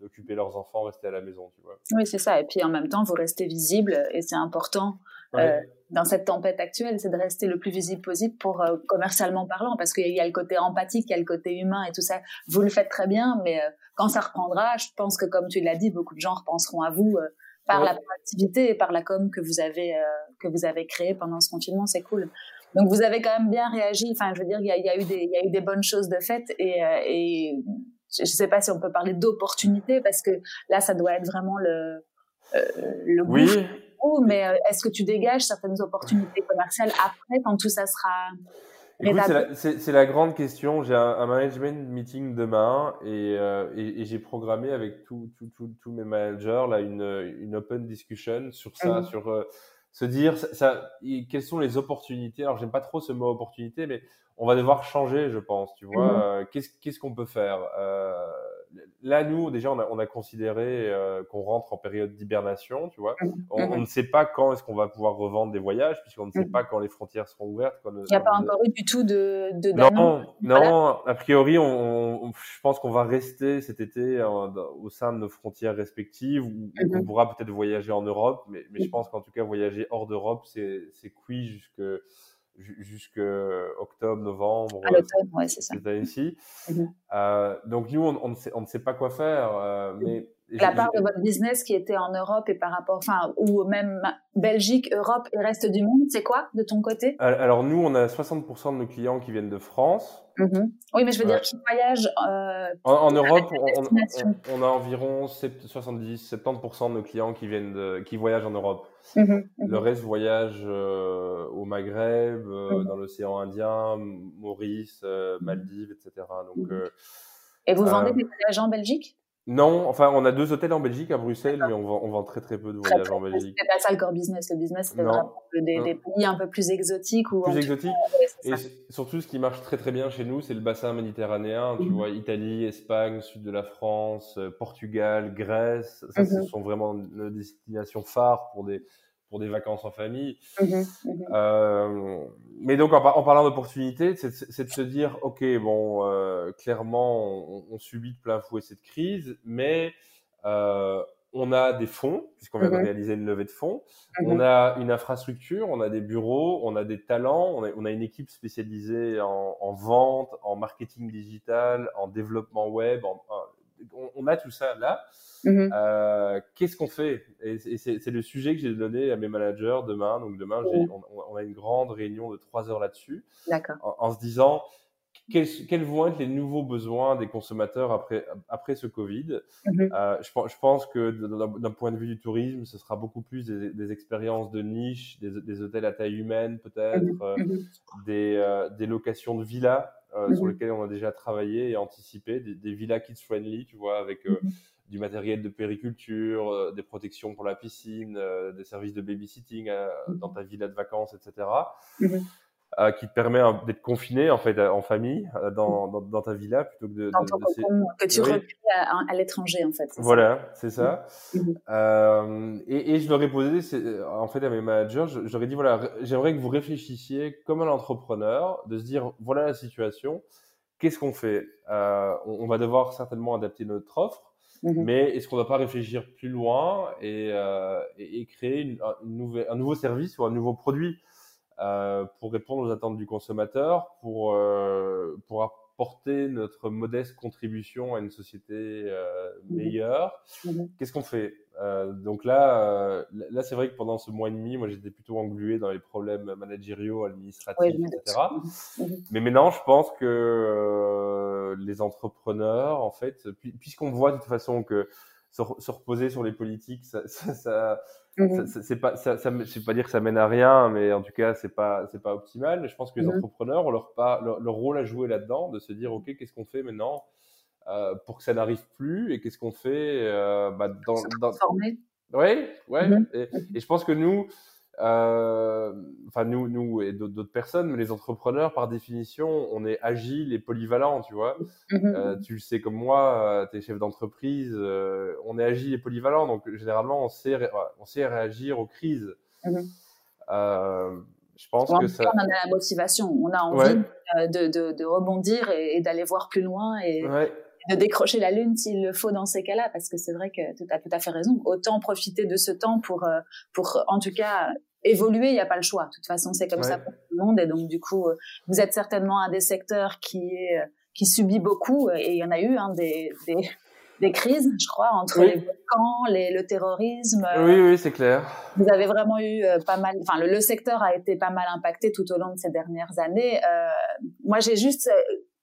d'occuper leurs enfants, rester à la maison. Tu vois. Oui, c'est ça. Et puis en même temps, vous restez visible et c'est important. Euh, dans cette tempête actuelle, c'est de rester le plus visible possible pour euh, commercialement parlant, parce qu'il y a le côté empathique, il y a le côté humain et tout ça. Vous le faites très bien, mais euh, quand ça reprendra, je pense que comme tu l'as dit, beaucoup de gens repenseront à vous par la proactivité et par la com que vous avez que vous avez créé pendant ce confinement. C'est cool. Donc vous avez quand même bien réagi. Enfin, je veux dire, il y a, il y a eu des il y a eu des bonnes choses de fait et, et je ne sais pas si on peut parler d'opportunité parce que là, ça doit être vraiment le le oui mais euh, est-ce que tu dégages certaines opportunités commerciales après, quand tout ça sera c'est la, grande question. J'ai un, management meeting demain et, euh, et, j'ai programmé avec tous mes managers là une, une open discussion sur ça, mmh. sur euh, se dire ça, quelles sont les opportunités? Alors j'aime pas trop ce mot opportunité, mais on va devoir changer, je pense. Tu vois, mmh. qu'est-ce qu'on peut faire? Là, nous, déjà, on a, on a considéré euh, qu'on rentre en période d'hibernation, tu vois. Mmh. On, mmh. ne sait pas quand est-ce qu'on va pouvoir revendre des voyages, puisqu'on ne sait mmh. pas quand les frontières seront ouvertes. Il n'y a pas encore eu du tout de, de Non, non. A priori, on, je pense qu'on va rester cet été au sein de nos frontières respectives, où on pourra peut-être voyager en Europe, mais, mais je pense qu'en tout cas, voyager hors d'Europe, c'est cuit jusque jusque octobre, novembre. À l'automne, ouais, c'est ça. Cette mhm. euh, donc nous, on, on, ne sait, on, ne sait, pas quoi faire, euh, mais la part de votre business qui était en Europe et par rapport, enfin, ou même Belgique, Europe et reste du monde, c'est quoi de ton côté? Alors nous, on a 60% de nos clients qui viennent de France. Mm-hmm. Oui, mais je veux dire qui voyagent. Euh, en, Europe, on, a environ 70-70% de nos clients qui viennent de, qui voyagent en Europe. Mm-hmm, mm-hmm. Le reste voyage euh, au Maghreb, euh, dans l'océan Indien, Maurice, Maldives, etc. Donc. et vous vendez des voyages en Belgique? Non, enfin, on a deux hôtels en Belgique, à Bruxelles, mais on vend, on vend très très peu de voyages en Belgique. C'est pas ça le core business. Le business, c'est vraiment des, des, pays un peu plus exotiques. Ou plus exotiques. et surtout, ce qui marche très très bien chez nous, c'est le bassin méditerranéen. Tu mhm. vois, Italie, Espagne, sud de la France, euh, Portugal, Grèce. Ça, ce mhm. sont vraiment nos destinations phares pour des pour des vacances en famille. Mmh mmh euh, mais donc, en, parlant d'opportunités, c'est de se dire, OK, bon, euh, clairement, on, subit de plein fouet cette crise, mais euh, on a des fonds, puisqu'on vient de mmh réaliser une levée de fonds, on a une infrastructure, on a des bureaux, on a des talents, on a, on a une équipe spécialisée en, en, vente, en marketing digital, en développement web, en, on, a tout ça là. Mhm. Euh, qu'est-ce qu'on fait? Et, c'est le sujet que j'ai donné à mes managers demain. Donc demain, on, a une grande réunion de trois heures là-dessus. En, en, se disant quels, vont être les nouveaux besoins des consommateurs après, après ce Covid? Mhm. euh, je, je, pense que d'un point de vue du tourisme, ce sera beaucoup plus des, expériences de niche, des, hôtels à taille humaine peut-être, mhm. euh, des, des locations de villas euh, sur mhm. lesquels on a déjà travaillé et anticipé, des, des villas kids friendly, tu vois, avec euh, mhm. du matériel de périculture, euh, des protections pour la piscine, des services de babysitting mhm. dans ta villa de vacances, etc. qui te permet d'être confiné en fait en famille dans, dans, dans, ta villa plutôt que de, dans ton que tu oui. à, l'étranger en fait. Voilà, c'est ça. Euh, et, et, je leur ai posé en fait à mes managers, je, je leur ai dit voilà, j'aimerais que vous réfléchissiez comme un entrepreneur, de se dire voilà la situation, qu'est-ce qu'on fait? Euh, on, va devoir certainement adapter notre offre. Mais est-ce qu'on ne va pas réfléchir plus loin et, euh, et, et créer une, une nouvelle, un nouveau service ou un nouveau produit? euh, pour répondre aux attentes du consommateur, pour, euh, pour apporter notre modeste contribution à une société euh, mhm. meilleure. Mhm. Qu'est-ce qu'on fait? Donc là, là c'est vrai que pendant ce mois et demi, moi j'étais plutôt englué dans les problèmes managériaux, administratifs, etc. Mhm. Mais maintenant, je pense que les entrepreneurs, en fait, puisqu'on voit de toute façon que se, reposer sur les politiques, ça, ça, Mmh c'est pas, ça, ça, je vais pas dire que ça mène à rien, mais en tout cas, c'est pas, c'est pas optimal. Je pense que les mmh entrepreneurs ont leur, pas, leur, rôle à jouer là-dedans, de se dire, ok, qu'est-ce qu'on fait maintenant euh, pour que ça n'arrive plus et qu'est-ce qu'on fait euh, bah, dans, dans, Oui, ouais. Mhm. et, je pense que nous, euh, enfin nous, nous et d'autres personnes, mais les entrepreneurs, par définition, on est agile et polyvalent, tu vois. Mhm. Euh, tu le sais comme moi, euh, tu es chef d'entreprise, on est agile et polyvalent, donc généralement on sait, on sait réagir aux crises. Mhm. je pense que ça... On a la motivation, on a envie de, de, de, rebondir et, d'aller voir plus loin et, de décrocher la lune s'il le faut dans ces cas-là, parce que c'est vrai que tu as tout à fait raison. Autant profiter de ce temps pour, euh, pour en tout cas, évoluer, il n'y a pas le choix. De toute façon, c'est comme ça pour tout le monde. Et donc, du coup, euh, vous êtes certainement un des secteurs qui est, euh, qui subit beaucoup, et il y en a eu hein, des, des, des, crises, je crois, entre les volcans, les, le terrorisme. Oui, oui, c'est clair. Vous avez vraiment eu pas mal, enfin, le, le, secteur a été pas mal impacté tout au long de ces dernières années. Euh, moi, j'ai juste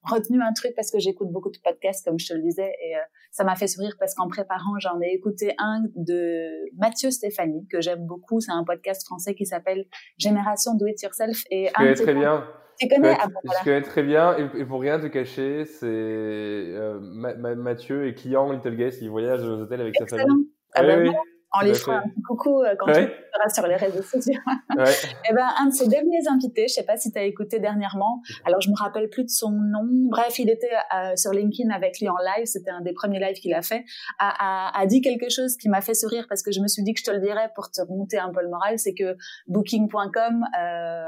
retenu un truc parce que j'écoute beaucoup de podcasts, comme je te le disais, et euh, ça m'a fait sourire parce qu'en préparant, j'en ai écouté un de Mathieu Stéphanie, que j'aime beaucoup. C'est un podcast français qui s'appelle Génération Do It Yourself. Et je connais très bien. Tu connais? Je, ah, connais très bien, et, pour rien te cacher, c'est euh, Mathieu est client Little Guest, il voyage aux hôtels avec sa famille. Ah, bah oui, on lui fera un petit coucou euh, quand tu seras sur les réseaux sociaux. Ouais. et eh ben, un de ses derniers invités, je sais pas si tu as écouté dernièrement, alors je me rappelle plus de son nom, bref, il était euh, sur LinkedIn avec lui en live, c'était un des premiers lives qu'il a fait, a, a, a, dit quelque chose qui m'a fait sourire parce que je me suis dit que je te le dirais pour te remonter un peu le moral, c'est que Booking.com euh,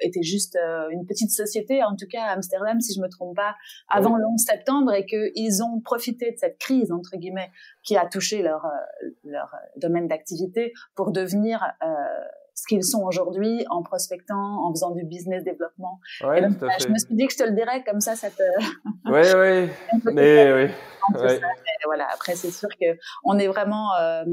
était juste euh, une petite société, en tout cas à Amsterdam, si je me trompe pas, avant le 11 septembre, et qu'ils ont profité de cette crise, entre guillemets, qui a touché leur, euh, leur domaine d'activité pour devenir euh, ce qu'ils sont aujourd'hui en prospectant, en faisant du business développement. Ouais, tout à fait. Je me suis dit que je te le dirais comme ça, ça te. Oui, oui. mais oui. Ouais. voilà. Après, c'est sûr que on est vraiment, euh,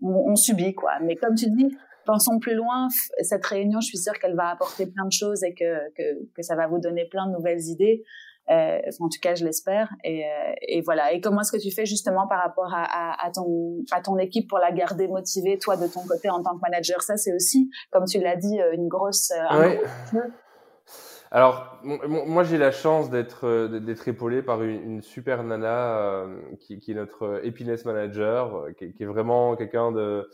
on, on, subit quoi. Mais comme tu dis, pensons plus loin. Cette réunion, je suis sûre qu'elle va apporter plein de choses et que, que, que ça va vous donner plein de nouvelles idées. Euh, en tout cas, je l'espère. Et, euh, et, voilà. Et comment est-ce que tu fais justement par rapport à, à, à, ton, à ton équipe pour la garder motivée, toi de ton côté en tant que manager? Ça, c'est aussi, comme tu l'as dit, euh, une grosse. Alors, moi, j'ai la chance d'être d'être épaulé par une, une super nana qui, qui, est notre happiness manager, qui, qui est vraiment quelqu'un de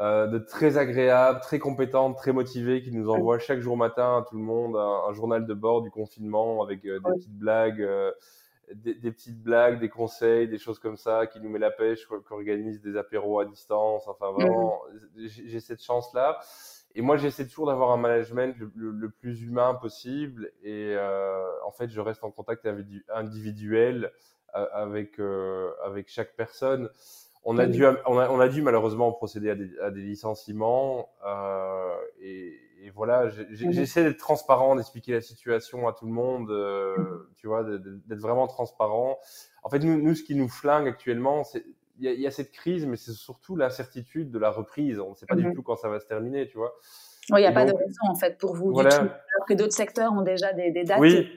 euh, de très agréable, très compétente, très motivée, qui nous envoie chaque jour matin à tout le monde un, journal de bord du confinement avec euh, des petites blagues, euh, des, petites blagues, des conseils, des choses comme ça, qui nous met la pêche, qui organise des apéros à distance. Enfin, vraiment, j'ai cette chance-là. Et moi, j'essaie toujours d'avoir un management le, plus humain possible. Et en fait, je reste en contact individuel avec avec chaque personne. On a, dû, on, a, on a dû malheureusement procéder à des, à des licenciements euh, et, et, voilà, mhm. j'essaie d'être transparent, d'expliquer la situation à tout le monde, euh, mhm. tu vois, d'être vraiment transparent. En fait, nous, nous, ce qui nous flingue actuellement, c'est il y, y, a cette crise, mais c'est surtout l'incertitude de la reprise. On ne sait pas du mhm. tout quand ça va se terminer, tu vois. Oui, il n'y a pas de raison en fait pour vous voilà. du tout, alors que d'autres secteurs ont déjà des, des dates. Oui.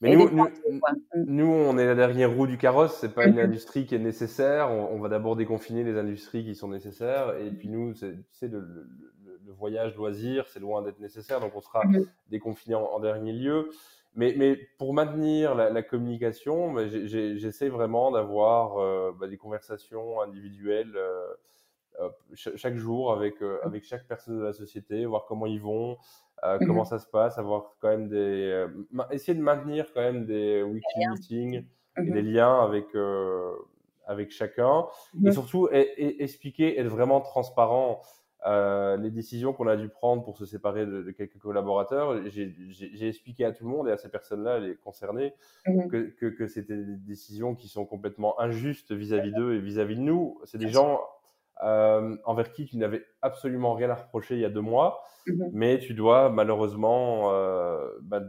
mais nous, nous, mm. nous, on est la dernière roue du carrosse. C'est pas une mm-hmm. industrie qui est nécessaire. On, on, va d'abord déconfiner les industries qui sont nécessaires. Et puis nous, sais, le, le, le, voyage loisir, c'est loin d'être nécessaire. Donc on sera mm-hmm. déconfiné en, en, dernier lieu. Mais, mais pour maintenir la, la communication, j'essaie vraiment d'avoir euh, bah, des conversations individuelles. Euh, chaque jour avec, euh, avec chaque personne de la société, voir comment ils vont, euh, comment mhm. ça se passe, avoir quand même des, essayer de maintenir quand même des weekly meetings et mhm. des liens avec, avec chacun et surtout expliquer, être vraiment transparent. Euh, les décisions qu'on a dû prendre pour se séparer de, de quelques collaborateurs, j'ai expliqué à tout le monde et à ces personnes-là, les concernées, que, que, que c'était des décisions qui sont complètement injustes vis-à-vis d'eux et vis-à-vis -vis de nous. C'est des gens euh, envers qui tu n'avais absolument rien à reprocher il y a deux mois, mhm. mais tu dois malheureusement, euh, bah,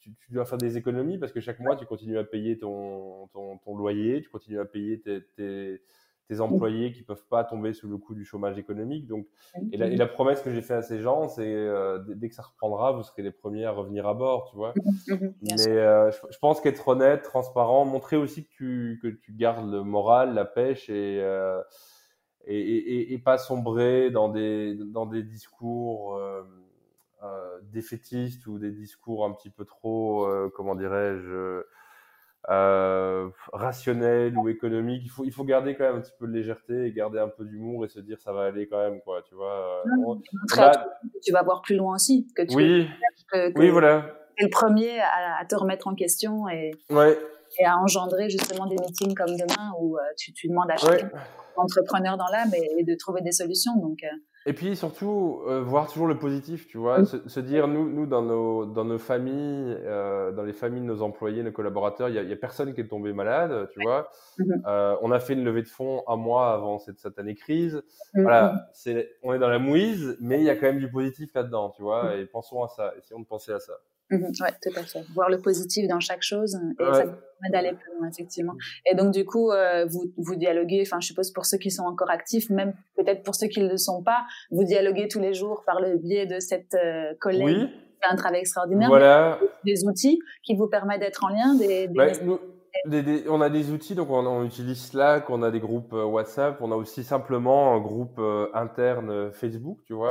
tu, tu, dois faire des économies parce que chaque mois tu continues à payer ton, ton, ton loyer, tu continues à payer tes, tes, tes mhm. employés qui peuvent pas tomber sous le coup du chômage économique. Donc, et la, et la promesse que j'ai fait à ces gens, c'est euh, dès que ça reprendra, vous serez les premiers à revenir à bord, tu vois. Mhm. Mais je, je, pense qu'être honnête, transparent, montrer aussi que tu, que tu gardes le moral, la pêche et et, et, et, pas sombrer dans des, dans des discours euh, euh, défaitistes ou des discours un petit peu trop, euh, comment dirais-je, euh, rationnel ou économique. Il faut, il faut garder quand même un petit peu de légèreté et garder un peu d'humour et se dire ça va aller quand même, quoi. Tu vois. Tu vas voir plus loin aussi. Que tu oui. oui, voilà. es le premier à, te remettre en question et. Et à engendrer justement des meetings comme demain où tu, tu demandes à chaque entrepreneur dans l'âme et, de trouver des solutions. Donc, et puis surtout, euh, voir toujours le positif, tu vois, se, dire, nous, nous dans, nos, dans nos familles, euh, dans les familles de nos employés, nos collaborateurs, il n'y a, a, personne qui est tombé malade, tu vois. Mhm. Euh, on a fait une levée de fonds un mois avant cette satanée crise. Mhm. Voilà, c'est, on est dans la mouise, mais il y a quand même du positif là-dedans, tu vois, mhm. et pensons à ça, essayons de penser à ça. Oui, tout à fait. Voir le positif dans chaque chose, et ça permet d'aller plus loin, effectivement. Et donc, du coup, vous, vous dialoguez, enfin, je suppose pour ceux qui sont encore actifs, même peut-être pour ceux qui ne le sont pas, vous dialoguez tous les jours par le biais de cette euh, collègue oui. qui fait un travail extraordinaire. Voilà. Des outils qui vous permettent d'être en lien. Des, on a des outils, donc on, utilise Slack, on a des groupes euh, WhatsApp, on a aussi simplement un groupe euh, interne Facebook, tu vois,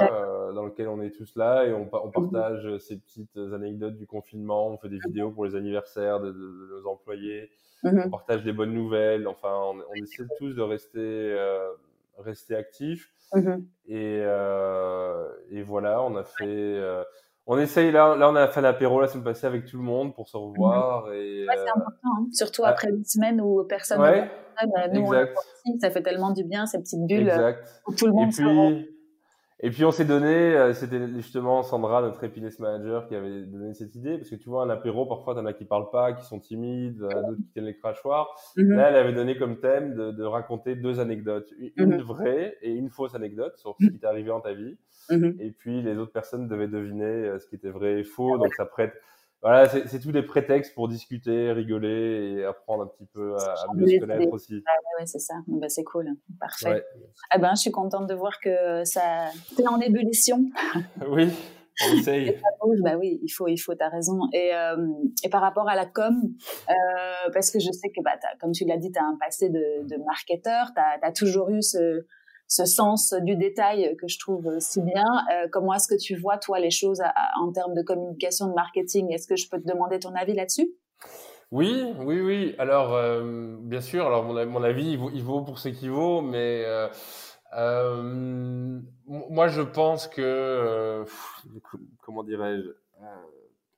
dans lequel on est tous là et on, on mhm. partage ces petites anecdotes du confinement, on fait des vidéos pour les anniversaires de, nos employés, mhm. on partage des bonnes nouvelles, enfin on, on essaie tous de rester rester actif. Mmh et, euh, et, voilà, on a fait. On essaye là, là on a fait l'apéro la semaine passée avec tout le monde pour se mmh revoir. et, ouais, c'est euh, important, hein. surtout après une semaine où personne ouais, ne nous exact. ça fait tellement du bien ces petites bulles exact. où tout le monde et puis, et puis on s'est donné, euh, c'était justement Sandra, notre happiness manager, qui avait donné cette idée, parce que tu vois, un apéro, parfois, t'en as qui parlent pas, qui sont timides, euh, d'autres qui tiennent les crachoirs. Mhm. Là, elle avait donné comme thème de, de raconter deux anecdotes, une mhm. vraie et une fausse anecdote sur ce qui t'est arrivé dans ta vie. Mhm. Et puis les autres personnes devaient deviner euh, ce qui était vrai et faux, donc ça prête voilà, c'est tous des prétextes pour discuter, rigoler et apprendre un petit peu à, mieux se connaître aussi. Ah, ouais, c'est ça. Bah, c'est cool. Parfait. Eh ben, je suis contente de voir que ça c'est en ébullition. oui. On essaye. bah oui, il faut, il faut, t'as raison. Et, euh, et par rapport à la com, euh, parce que je sais que, bah, comme tu l'as dit, tu as un passé de, de marketeur, tu as, as, toujours eu ce, ce sens du détail que je trouve si bien. Euh, comment est-ce que tu vois, toi, les choses en termes de communication, de marketing? Est-ce que je peux te demander ton avis là-dessus? Oui, oui, oui. Alors, euh, bien sûr, alors mon, mon avis, il vaut, pour ce qu'il vaut, mais euh, moi, je pense que, comment dirais-je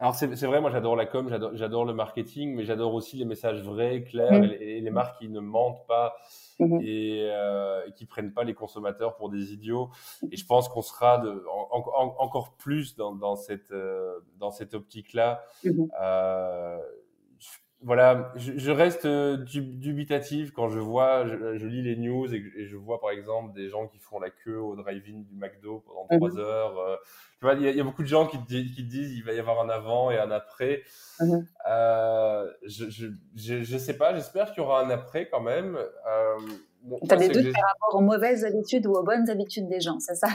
alors c'est vrai, moi j'adore la com, j'adore le marketing, mais j'adore aussi les messages vrais, clairs, mmh. et, les marques qui ne mentent pas mmh et, euh, et, qui prennent pas les consommateurs pour des idiots. Et je pense qu'on sera de, encore plus dans, dans cette euh, dans cette optique-là. Mmh euh, voilà, je, reste euh, dubitatif quand je vois, je, lis les news et, je vois par exemple des gens qui font la queue au drive-in du McDo pendant mhm. trois heures. Euh, tu vois, il y, a beaucoup de gens qui, qui disent il va y avoir un avant et un après. Mhm. Euh, je, je, je, sais pas, j'espère qu'il y aura un après quand même. Euh, tu as des doutes par rapport aux mauvaises habitudes ou aux bonnes habitudes des gens, c'est ça?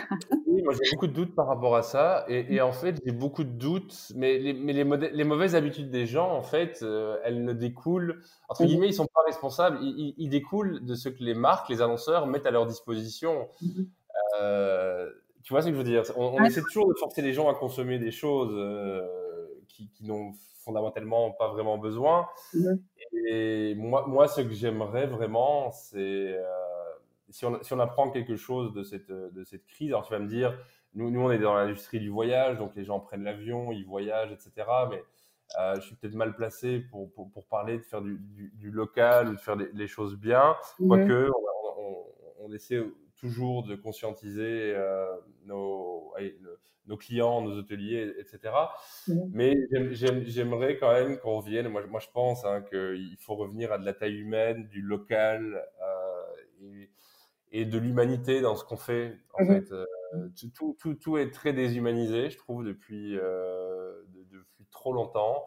Oui, moi j'ai beaucoup de doutes par rapport à ça. Et, et en fait, j'ai beaucoup de doutes, mais, les, mais les, les, mauvaises habitudes des gens, en fait, euh, elles ne découlent, entre mhm. guillemets, ils sont pas responsables, ils, ils, découlent de ce que les marques, les annonceurs mettent à leur disposition. Mhm. euh, tu vois ce que je veux dire? On, essaie toujours de forcer les gens à consommer des choses euh, qui, qui n'ont fondamentalement pas vraiment besoin. Mhm. Et moi, moi, ce que j'aimerais vraiment, c'est euh, si, on, si on apprend quelque chose de cette, de cette crise, alors tu vas me dire, nous, nous on est dans l'industrie du voyage, donc les gens prennent l'avion, ils voyagent, etc. Mais euh, je suis peut-être mal placé pour, pour, pour, parler de faire du, du, local ou de faire les, choses bien, mhm. quoique on, on, on, essaie toujours de conscientiser euh, nos, nos clients, nos hôteliers, etc. Mhm. Mais j'aimerais quand même qu'on revienne. Moi, moi, je pense hein, qu'il faut revenir à de la taille humaine, du local euh, et, et, de l'humanité dans ce qu'on fait. En mhm. fait, euh, tout, tout, tout, est très déshumanisé, je trouve, depuis, depuis trop longtemps.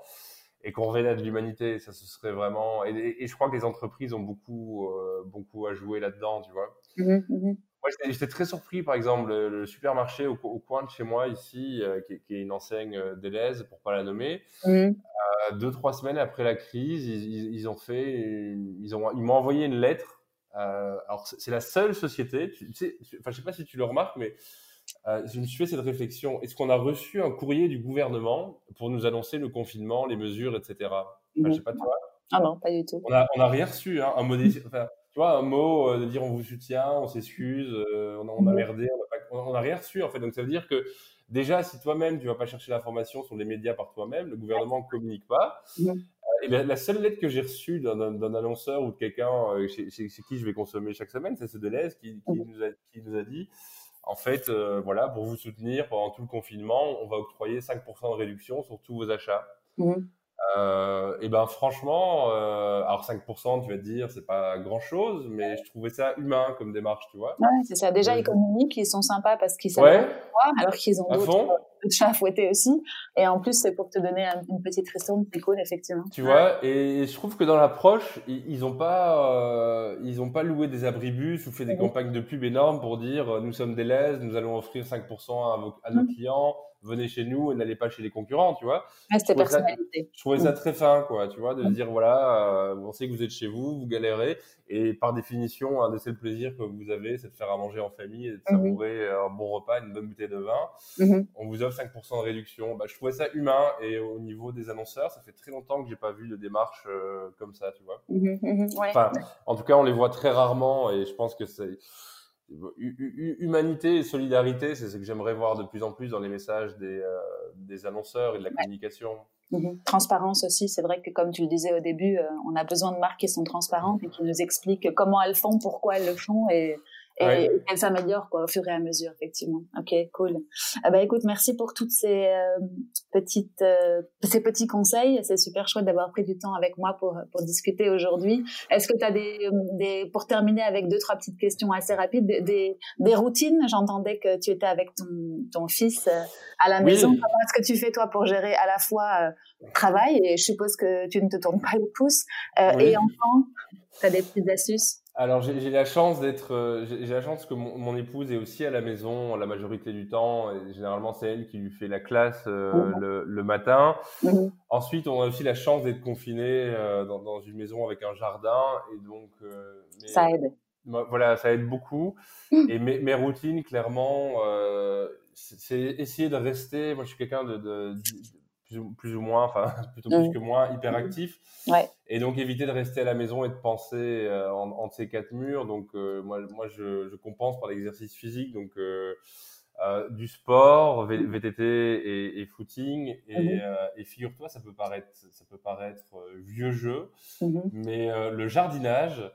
Et qu'on revienne à de l'humanité, ça ce serait vraiment. Et, et, je crois que les entreprises ont beaucoup, euh, beaucoup à jouer là-dedans, tu vois. Mmh moi, j'étais très surpris, par exemple, le, supermarché au, coin de chez moi, ici, euh, qui, qui, est une enseigne euh, d'Élèse, pour pas la nommer. Mmh. Euh, deux, trois semaines après la crise, ils, ils, ont fait, ils ont, ils m'ont envoyé une lettre. Euh, alors, c'est la seule société, tu sais, enfin, je sais pas si tu le remarques, mais euh, je me suis fait cette réflexion. Est-ce qu'on a reçu un courrier du gouvernement pour nous annoncer le confinement, les mesures, etc. Enfin, je sais pas toi. Ah non, pas du tout. On n'a rien reçu, hein, un mot, tu vois, un mot de dire on vous soutient, on s'excuse, on, a, on a merdé, on n'a rien reçu en fait. Donc ça veut dire que déjà, si toi-même tu vas pas chercher l'information sur les médias par toi-même, le gouvernement ne communique pas. Et la, seule lettre que j'ai reçue d'un annonceur ou de quelqu'un chez, qui je vais consommer chaque semaine, c'est ce Deleuze qui, qui, nous a, qui nous a dit en fait, euh, voilà, pour vous soutenir pendant tout le confinement, on va octroyer 5% de réduction sur tous vos achats. Mmh. Euh, et ben franchement, euh, alors 5%, tu vas te dire, c'est pas grand chose, mais je trouvais ça humain comme démarche, tu vois. Ouais, c'est ça. Déjà, ils communiquent, ils sont sympas parce qu'ils savent ouais. alors qu'ils ont d'autres chats à fouetter aussi. Et en plus, c'est pour te donner une petite ristourne, c'est cool, effectivement. Tu vois, et je trouve que dans l'approche, ils ont pas, ils ont pas loué des abribus ou fait des campagnes de pub énormes pour dire, nous sommes des nous allons offrir 5% à, à nos mmh. clients venez chez nous et n'allez pas chez les concurrents, tu vois. c'était personnalité. je trouvais ça mm. très fin, quoi, tu vois, de mm. dire voilà, euh, on sait que vous êtes chez vous, vous galérez, et par définition, un des seuls plaisirs que vous avez, c'est de faire à manger en famille et de mm-hmm. savourer un bon repas, une bonne bouteille de vin. Mm-hmm. On vous offre 5% de réduction. Bah, je trouvais ça humain, et au niveau des annonceurs, ça fait très longtemps que j'ai pas vu de démarche euh, comme ça, tu vois. Mm-hmm. Enfin, en tout cas, on les voit très rarement, et je pense que c'est humanité et solidarité, c'est ce que j'aimerais voir de plus en plus dans les messages des, euh, des annonceurs et de la communication. Mhm. Transparence aussi, c'est vrai que comme tu le disais au début, euh, on a besoin de marques qui sont transparentes et qui nous expliquent comment elles font, pourquoi elles le font et, et qu'elle s'améliore quoi au fur et à mesure effectivement. Ok, cool. Ah bah écoute, merci pour toutes ces euh, petites euh, ces petits conseils. C'est super chouette d'avoir pris du temps avec moi pour pour discuter aujourd'hui. Est-ce que tu as des des pour terminer avec deux trois petites questions assez rapides des des, routines? J'entendais que tu étais avec ton ton fils euh, à la maison. Comment est-ce que tu fais toi pour gérer à la fois travail et je suppose que tu ne te tournes pas les pouces et enfant Tu as des petites astuces? Alors j'ai la chance d'être, euh, j'ai la chance que mon, épouse est aussi à la maison la majorité du temps. Et généralement c'est elle qui lui fait la classe euh, mmh. le, matin. Mmh. Ensuite on a aussi la chance d'être confiné euh, dans, une maison avec un jardin et donc ça aide. Voilà, ça aide beaucoup. Mmh. Et mes, mes, routines clairement, c'est essayer de rester. Moi je suis quelqu'un de plus ou, moins, enfin plutôt plus mm. que moins, hyperactif. Mm. Ouais. Et donc éviter de rester à la maison et de penser euh, en, entre ces quatre murs. Donc euh, moi, moi je, je, compense par l'exercice physique, donc euh, du sport, VTT et, et footing. Et, mm-hmm. et figure-toi, ça peut paraître, ça peut paraître vieux jeu, mm-hmm. mais le jardinage.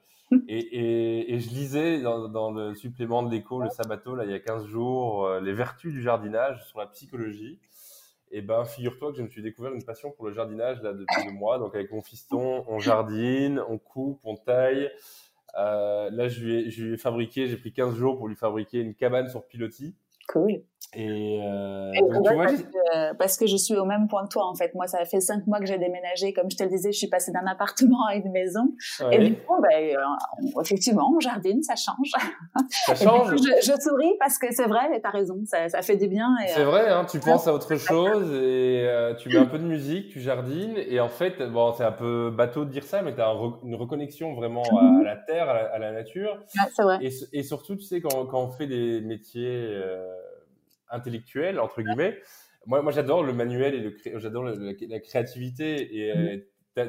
Et, et, et, je lisais dans, dans le supplément de l'écho, le sabato, là, il y a 15 jours, les vertus du jardinage sur la psychologie. Et ben, figure-toi que je me suis découvert une passion pour le jardinage là depuis deux mois. Donc avec mon fiston, on jardine, on coupe, on taille. Euh, là, je lui, ai, je lui ai fabriqué, j'ai pris 15 jours pour lui fabriquer une cabane sur pilotis. Cool. Et, euh, parce, que, je suis au même point que toi en fait. Moi, ça fait cinq mois que j'ai déménagé. Comme je te le disais, je suis passée d'un appartement à une maison. Et du coup, ben, euh, effectivement, on jardine, ça change. Ça change. je, souris parce que c'est vrai, tu as raison, ça, ça, fait du bien. C'est euh, vrai, hein, tu penses à autre chose et euh, tu mets un peu de musique, tu jardines et en fait, bon, c'est un peu bateau de dire ça, mais tu as une reconnexion vraiment à, la terre, à la, nature. c'est vrai. Et, et, surtout, tu sais, quand, quand on fait des métiers intellectuel entre guillemets. Moi, moi j'adore le manuel et le j'adore la créativité et euh,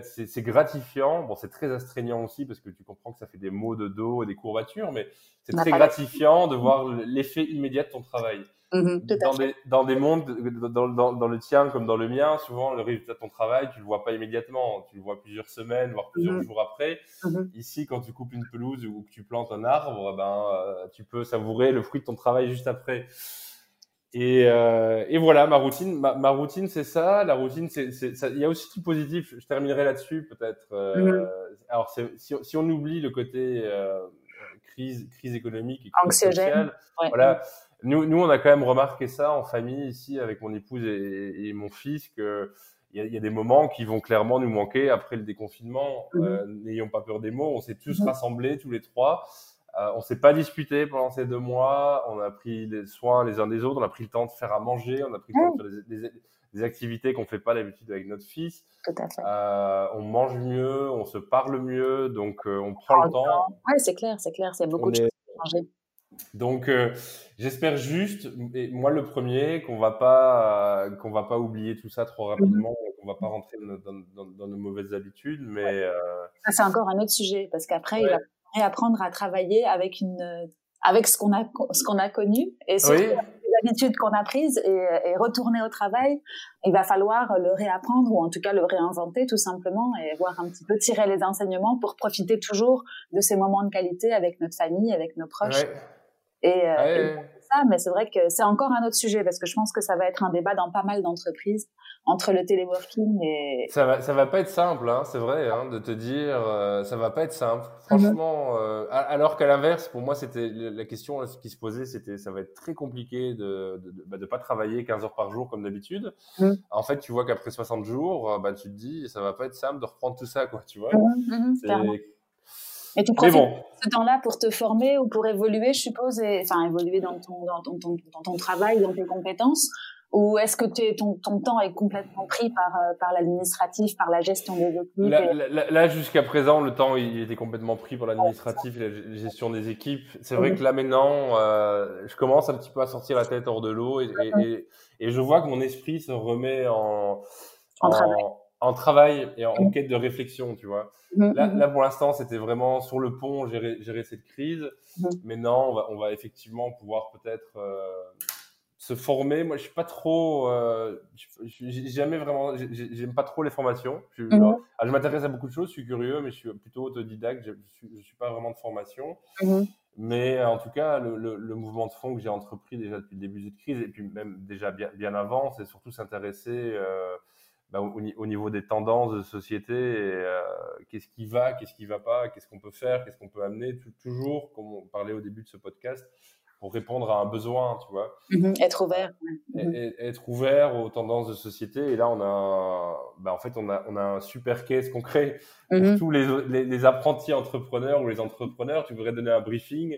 c'est gratifiant. Bon, c'est très astreignant aussi parce que tu comprends que ça fait des maux de dos et des courbatures, mais c'est très gratifiant de voir l'effet immédiat de ton travail. Mmh dans, des, dans des mondes, dans, dans, dans, le tien comme dans le mien, souvent le résultat de ton travail, tu le vois pas immédiatement, tu le vois plusieurs semaines, voire plusieurs mmh jours après. Mmh Ici, quand tu coupes une pelouse ou que tu plantes un arbre, ben, euh, tu peux savourer le fruit de ton travail juste après. Et, euh, et, voilà, ma routine, ma, ma routine, c'est ça. La routine, c'est, il y a aussi du positif. Je terminerai là-dessus, peut-être. Euh, mhm. Alors, si, si, on oublie le côté euh, crise, crise économique et crise sociale, voilà. Nous, nous, on a quand même remarqué ça en famille ici avec mon épouse et, et mon fils que il y, a, y, a, des moments qui vont clairement nous manquer après le déconfinement. Euh, n'ayons pas peur des mots. On s'est tous mhm. rassemblés tous les trois. Euh, on s'est pas disputé pendant ces deux mois. On a pris les soins les uns des autres. On a pris le temps de faire à manger. On a pris le temps de faire des, des, activités qu'on fait pas d'habitude avec notre fils. Tout à fait. Euh, on mange mieux, on se parle mieux, donc euh, on prend le temps. Ouais, c'est clair, c'est clair. C'est beaucoup de choses à manger. Donc, euh, j'espère juste, et moi le premier, qu'on va pas qu'on va pas oublier tout ça trop rapidement, qu'on on va pas rentrer dans, nos mauvaises habitudes, mais ça c'est encore un autre sujet parce qu'après il va réapprendre à travailler avec une avec ce qu'on a ce qu'on a connu et surtout les habitudes qu'on a prises et, retourner au travail, il va falloir le réapprendre ou en tout cas le réinventer tout simplement et voir un petit peu tirer les enseignements pour profiter toujours de ces moments de qualité avec notre famille, avec nos proches. Et, euh, ça, mais c'est vrai que c'est encore un autre sujet parce que je pense que ça va être un débat dans pas mal d'entreprises entre le téléworking et ça va ça va pas être simple hein, c'est vrai hein, de te dire euh, ça va pas être simple. Franchement euh, alors qu'à l'inverse pour moi c'était la question qui se posait c'était ça va être très compliqué de de, bah, de, pas travailler 15 heures par jour comme d'habitude. Mmh. en fait tu vois qu'après 60 jours euh, bah tu te dis ça va pas être simple de reprendre tout ça quoi tu vois. Mmh, mmh, et tu profites bon. ce temps-là pour te former ou pour évoluer, je suppose, et, enfin évoluer dans ton, dans, ton, dans ton travail, dans tes compétences, ou est-ce que ton, ton, temps est complètement pris par, euh, par l'administratif, par la gestion des équipes Là, jusqu'à présent, le temps il était complètement pris par l'administratif et la gestion des équipes. C'est vrai que là maintenant, euh, je commence un petit peu à sortir la tête hors de l'eau et, et, et, je vois que mon esprit se remet en, en, travail. en travail et en, quête de réflexion, tu vois. Mmh, là, là, pour l'instant, c'était vraiment sur le pont gérer, gérer cette crise. Maintenant, on va, on va effectivement pouvoir peut-être euh, se former. Moi, je suis pas trop, euh, j'ai jamais vraiment, j'aime pas trop les formations. Je, mhm. je m'intéresse à beaucoup de choses, je suis curieux, mais je suis plutôt autodidacte. Je, suis, je suis pas vraiment de formation. Mhm. Mais en tout cas, le, le, mouvement de fond que j'ai entrepris déjà depuis le début de cette crise, et puis même déjà bien, bien avant, c'est surtout s'intéresser euh, bah, au, au, niveau des tendances de société. Euh, qu'est-ce qui va, qu'est-ce qui va pas, qu'est-ce qu'on peut faire, qu'est-ce qu'on peut amener. toujours, comme on parlait au début de ce podcast, pour répondre à un besoin, tu vois. Mm-hmm. être ouvert. Mm-hmm. être ouvert aux tendances de société. Et là, on a, bah, en fait, on a, on a un super case concret pour mm-hmm. tous les, les, apprentis entrepreneurs ou les entrepreneurs. Tu voudrais donner un briefing.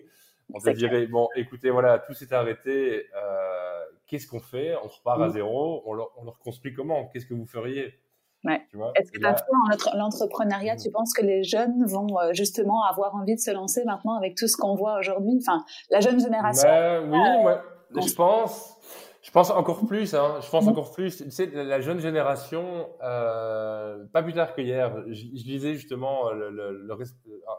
On te dirait, bon, écoutez, voilà, tout s'est arrêté. Euh, Qu'est-ce qu'on fait? On repart à zéro. On on le reconstruit comment? Qu'est-ce que vous feriez? Est-ce que toi, l'entrepreneuriat, tu penses que les jeunes vont euh, justement avoir envie de se lancer maintenant avec tout ce qu'on voit aujourd'hui? Enfin, la jeune génération. Ben oui, euh, je pense. Je pense encore plus, hein. je pense mm-hmm. encore plus. Tu sais, la jeune génération, euh, pas plus tard que hier, je, lisais justement le,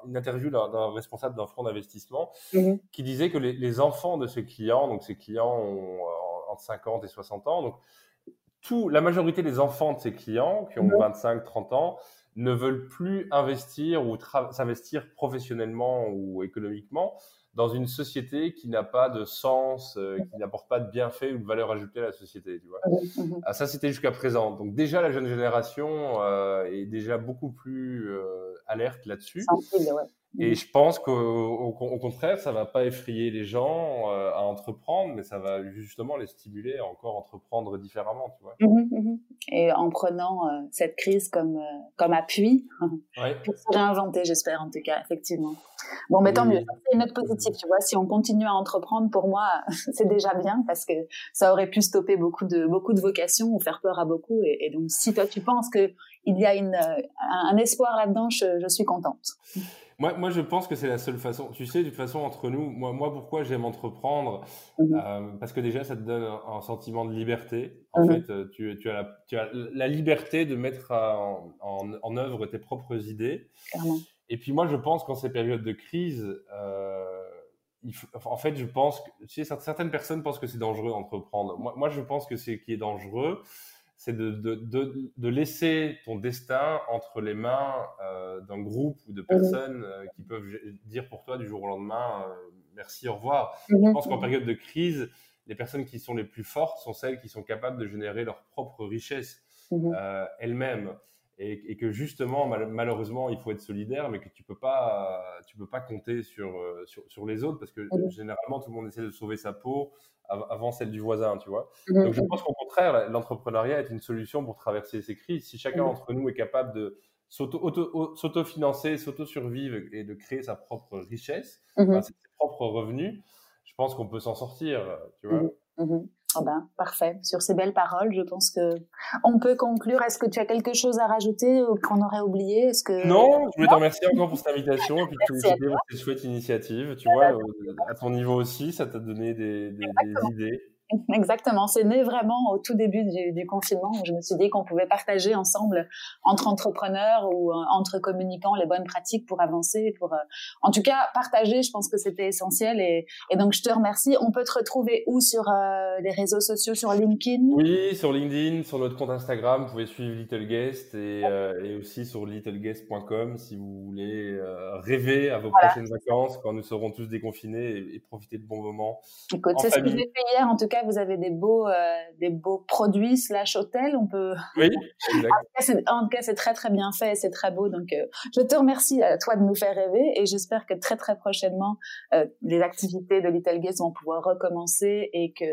une interview d'un responsable d'un fonds d'investissement mm-hmm. qui disait que les, les, enfants de ses clients, donc ses clients ont entre 50 et 60 ans, donc tout, la majorité des enfants de ses clients qui ont 25, 30 ans ne veulent plus investir ou s'investir professionnellement ou économiquement dans une société qui n'a pas de sens, euh, qui n'apporte pas de bienfaits ou de valeur ajoutée à la société. Tu vois ah, ça, c'était jusqu'à présent. Donc déjà, la jeune génération euh, est déjà beaucoup plus euh, alerte là-dessus. Et je pense qu'au contraire, ça va pas effrayer les gens euh, à entreprendre, mais ça va justement les stimuler à encore entreprendre différemment, tu vois. Mmh mmh Et en prenant euh, cette crise comme euh, comme appui pour se réinventer, j'espère en tout cas, effectivement. Bon, mais tant mieux. C'est une note positive, tu vois. Si on continue à entreprendre, pour moi, c'est déjà bien parce que ça aurait pu stopper beaucoup de beaucoup de vocations ou faire peur à beaucoup. Et, et donc, si toi tu penses que il y a une un espoir là-dedans, je, je suis contente. Moi, moi, je pense que c'est la seule façon. Tu sais, de toute façon, entre nous, moi, moi pourquoi j'aime entreprendre mhm. euh, Parce que déjà, ça te donne un, sentiment de liberté. En mhm. fait, euh, tu, tu, as la, tu, as la, liberté de mettre en, en, en, œuvre tes propres idées. Et puis moi, je pense qu'en ces périodes de crise, euh, il faut, en fait, je pense que tu sais, certaines personnes pensent que c'est dangereux d'entreprendre. Moi, moi, je pense que c'est qui est dangereux, c'est de, de, de, de, laisser ton destin entre les mains euh, d'un groupe ou de personnes euh, qui peuvent dire pour toi du jour au lendemain euh, merci, au revoir. Je pense qu'en période de crise, les personnes qui sont les plus fortes sont celles qui sont capables de générer leur propre richesse euh, elles-mêmes et, et, que justement malheureusement il faut être solidaire mais que tu peux pas tu peux pas compter sur, euh, sur, sur les autres parce que mmh généralement tout le monde essaie de sauver sa peau avant celle du voisin tu vois. Mmh donc je pense qu'au contraire l'entrepreneuriat est une solution pour traverser ces crises. Si chacun mmh d'entre nous est capable de s'auto-financer, s'auto-survivre et de créer sa propre richesse, ses propres revenus, je pense qu'on peut s'en sortir, tu vois. Oh ben, parfait. Sur ces belles paroles, je pense que on peut conclure. Est-ce que tu as quelque chose à rajouter ou qu'on aurait oublié? Est-ce que non Je voulais te remercier encore pour cette invitation et puis te féliciter pour cette chouette initiative. Tu vois, à ton niveau aussi, ça t'a donné des, des, des idées. Exactement, c'est né vraiment au tout début du, confinement où je me suis dit qu'on pouvait partager ensemble entre entrepreneurs ou euh, entre communicants les bonnes pratiques pour avancer, pour euh, en tout cas partager. Je pense que c'était essentiel et, donc je te remercie. On peut te retrouver où sur euh, les réseaux sociaux, sur LinkedIn? Oui, sur LinkedIn, sur notre compte Instagram, vous pouvez suivre Little Guest et, et aussi sur littleguest.com si vous voulez rêver à vos prochaines vacances quand nous serons tous déconfinés et, profiter de bons moments. Écoute, c'est ce que j'ai fait hier en tout cas vous avez des beaux, euh, des beaux produits slash hôtels. On peut. Oui, en tout cas, c'est très très bien fait, c'est très beau. Donc, euh, je te remercie à toi de nous faire rêver et j'espère que très très prochainement, euh, les activités de Little Guest vont pouvoir recommencer et que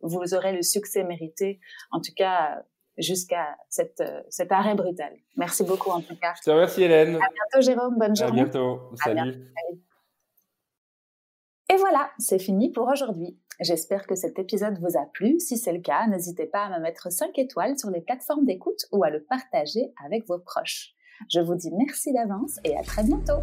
vous aurez le succès mérité. En tout cas, jusqu'à cette, cet arrêt brutal. Merci beaucoup en tout cas. Je te remercie Hélène. À bientôt Jérôme, bonne journée. À bientôt. Salut. Et voilà, c'est fini pour aujourd'hui. J'espère que cet épisode vous a plu. Si c'est le cas, n'hésitez pas à me mettre 5 étoiles sur les plateformes d'écoute ou à le partager avec vos proches. Je vous dis merci d'avance et à très bientôt.